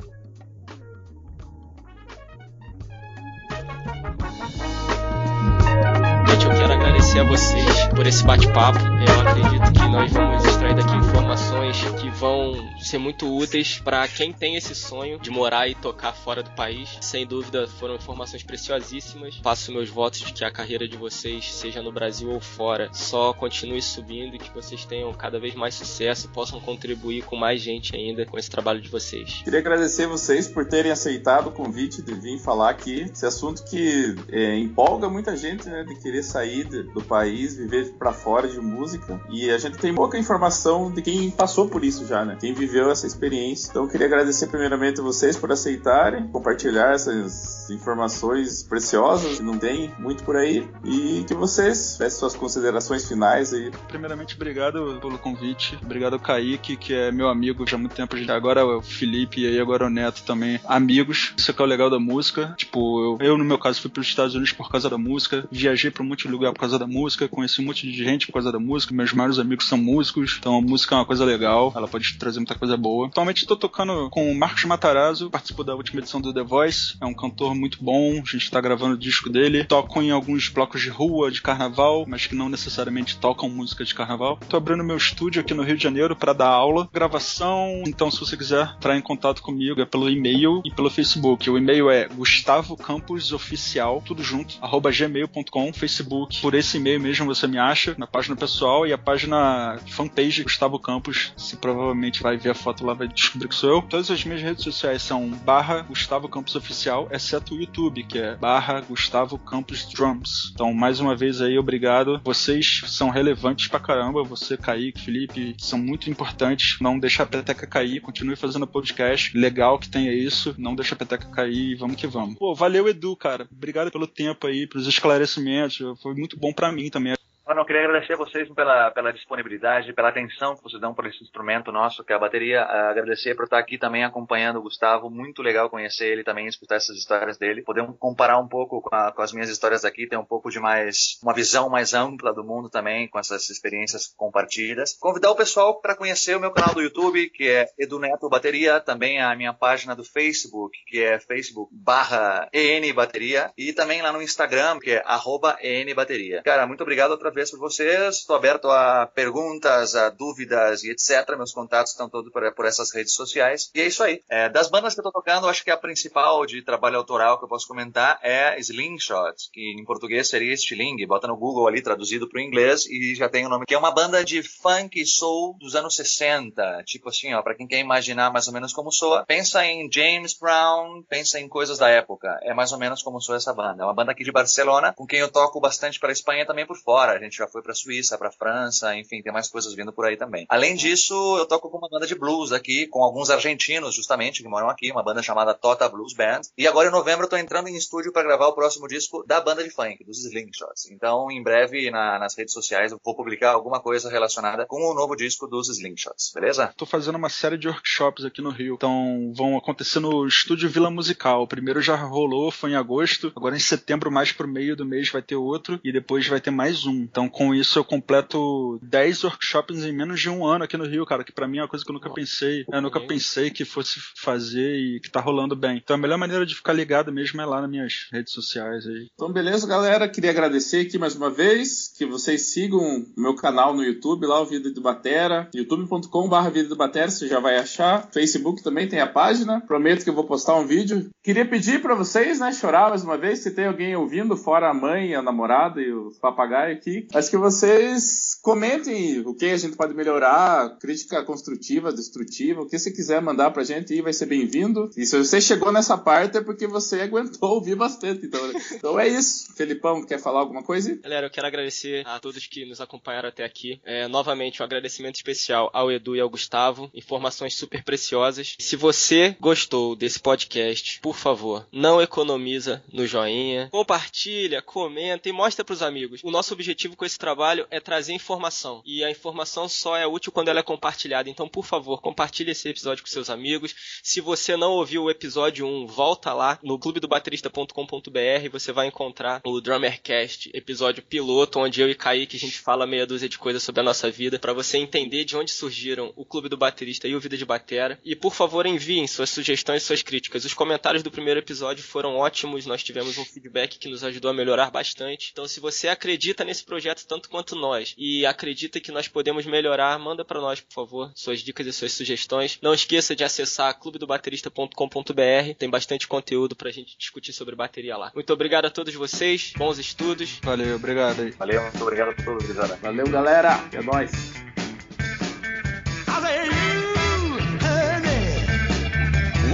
[SPEAKER 1] Gente, eu quero agradecer a vocês por esse bate-papo. Eu acredito que nós vamos extrair daqui informações que vão ser muito úteis para quem tem esse sonho de morar e tocar fora do país. Sem dúvida, foram informações preciosíssimas. Faço meus votos de que a carreira de vocês, seja no Brasil ou fora, só continue subindo e que vocês tenham cada vez mais sucesso e possam contribuir com mais gente ainda com esse trabalho de vocês.
[SPEAKER 2] Queria agradecer vocês por terem aceitado o convite de vir falar aqui. Esse assunto que é, empolga muita gente, né, de querer sair do país, viver para fora de música. E a gente tem pouca informação de quem passou por isso já, né? Quem viveu essa experiência. Então, queria agradecer primeiramente a vocês por aceitarem, compartilhar essas informações preciosas que não tem muito por aí e que vocês fizessem suas considerações finais aí.
[SPEAKER 4] Primeiramente, obrigado pelo convite. Obrigado ao Kaique, que é meu amigo já há muito tempo. Agora o Felipe e aí agora o Neto também. Amigos. Isso que é o legal da música. Tipo, eu, eu no meu caso fui para os Estados Unidos por causa da música. Viajei para um monte de lugar por causa da música. Conheci um monte de gente por causa da música. Meus maiores amigos são músicos. Então a música é uma coisa legal. Ela pode trazer muita coisa boa. Atualmente estou tocando com o Marcos Matarazzo. Participou da última edição do The Voice. É um cantor muito bom. A gente está gravando o disco dele. Toco em alguns blocos de rua, de carnaval, mas que não necessariamente tocam música de carnaval. Tô abrindo meu estúdio aqui no Rio de Janeiro para dar aula, gravação. Então, se você quiser entrar em contato comigo, é pelo e-mail e pelo Facebook. O e-mail é Gustavo Campos Oficial, tudo junto, arroba gmail.com, Facebook. Por esse e-mail mesmo você me acha na página pessoal e a página fanpage Gustavo Campos. Se provavelmente vai ver a foto lá, vai descobrir que sou eu. Todas as minhas redes sociais são barra Gustavo Campos Oficial, exceto o YouTube, que é barra Gustavo Campos Drums. Então, mais uma vez aí, obrigado. Vocês são relevantes pra caramba. Você, Kaique, Felipe, são muito importantes. Não deixa a peteca cair, continue fazendo podcast. Legal que tenha isso. Não deixa a peteca cair vamos que vamos. Pô, valeu, Edu, cara. Obrigado pelo tempo aí, pelos esclarecimentos. Foi muito bom para mim também.
[SPEAKER 3] Eu queria agradecer a vocês pela, pela disponibilidade, pela atenção que vocês dão por esse instrumento nosso, que é a bateria. Uh, agradecer por estar aqui também acompanhando o Gustavo. Muito legal conhecer ele também, escutar essas histórias dele. Podemos comparar um pouco com, a, com, as minhas histórias aqui, ter um pouco de mais, uma visão mais ampla do mundo também, com essas experiências compartilhadas. Convidar o pessoal para conhecer o meu canal do YouTube, que é Edu Neto Bateria, também a minha página do Facebook, que é Facebook barra EN Bateria, e também lá no Instagram, que é arroba EN Bateria. Cara, muito obrigado outra vez por vocês. Estou aberto a perguntas, a dúvidas e etc. Meus contatos estão todos por, por essas redes sociais. E é isso aí. É, das bandas que eu estou tocando, acho que a principal de trabalho autoral que eu posso comentar é Slingshot, que em português seria estilingue. Bota no Google ali, traduzido para o inglês, e já tem o nome. Que é uma banda de funk soul dos anos 60. Tipo assim, ó, para quem quer imaginar mais ou menos como soa, pensa em James Brown, pensa em coisas da época. É mais ou menos como soa essa banda. É uma banda aqui de Barcelona, com quem eu toco bastante para Espanha também por fora gente já foi para Suíça, para França, enfim, tem mais coisas vindo por aí também. Além disso, eu toco com uma banda de blues aqui, com alguns argentinos, justamente, que moram aqui, uma banda chamada Tota Blues Band. E agora em novembro eu tô entrando em estúdio para gravar o próximo disco da banda de funk, dos Slingshots. Então, em breve, na, nas redes sociais, eu vou publicar alguma coisa relacionada com o novo disco dos Slingshots, beleza?
[SPEAKER 4] Tô fazendo uma série de workshops aqui no Rio. Então, vão acontecer no estúdio Vila Musical. O primeiro já rolou, foi em agosto. Agora em setembro, mais pro meio do mês, vai ter outro. E depois vai ter mais um. Então, com isso, eu completo 10 workshops em menos de um ano aqui no Rio, cara, que para mim é uma coisa que eu nunca pensei. Eu nunca pensei que fosse fazer e que tá rolando bem. Então, a melhor maneira de ficar ligado mesmo é lá nas minhas redes sociais aí.
[SPEAKER 2] Então, beleza, galera. Queria agradecer aqui mais uma vez que vocês sigam o meu canal no YouTube, lá o Vida do Batera, youtube.com.br Vida do Batera, você já vai achar. Facebook também tem a página. Prometo que eu vou postar um vídeo. Queria pedir para vocês, né, chorar mais uma vez, se tem alguém ouvindo, fora a mãe, a namorada e os papagaios aqui, Acho que vocês comentem o que a gente pode melhorar, crítica construtiva, destrutiva, o que você quiser mandar pra gente aí vai ser bem-vindo. E se você chegou nessa parte é porque você aguentou ouvir bastante. Então, né? então é isso. Felipão, quer falar alguma coisa?
[SPEAKER 1] Galera, eu quero agradecer a todos que nos acompanharam até aqui. É, novamente, um agradecimento especial ao Edu e ao Gustavo. Informações super preciosas. Se você gostou desse podcast, por favor, não economiza no joinha. Compartilha, comenta e mostra pros amigos. O nosso objetivo com esse trabalho é trazer informação. E a informação só é útil quando ela é compartilhada. Então, por favor, compartilhe esse episódio com seus amigos. Se você não ouviu o episódio 1, volta lá no clubedobaterista.com.br. Você vai encontrar o Drummercast, episódio piloto, onde eu e Kaique a gente fala meia dúzia de coisas sobre a nossa vida, para você entender de onde surgiram o Clube do Baterista e o Vida de Batera. E por favor, enviem suas sugestões e suas críticas. Os comentários do primeiro episódio foram ótimos, nós tivemos um feedback que nos ajudou a melhorar bastante. Então, se você acredita nesse projeto, projeto tanto quanto nós e acredita que nós podemos melhorar, manda para nós, por favor, suas dicas e suas sugestões. Não esqueça de acessar clubedobaterista.com.br, tem bastante conteúdo pra gente discutir sobre bateria lá. Muito obrigado a todos vocês, bons estudos.
[SPEAKER 4] Valeu, obrigado aí.
[SPEAKER 3] Valeu, muito obrigado a todos, galera.
[SPEAKER 2] Valeu, galera. É nóis.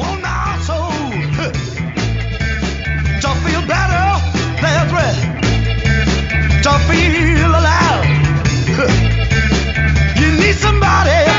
[SPEAKER 2] Oh, no! feel alive. You need somebody.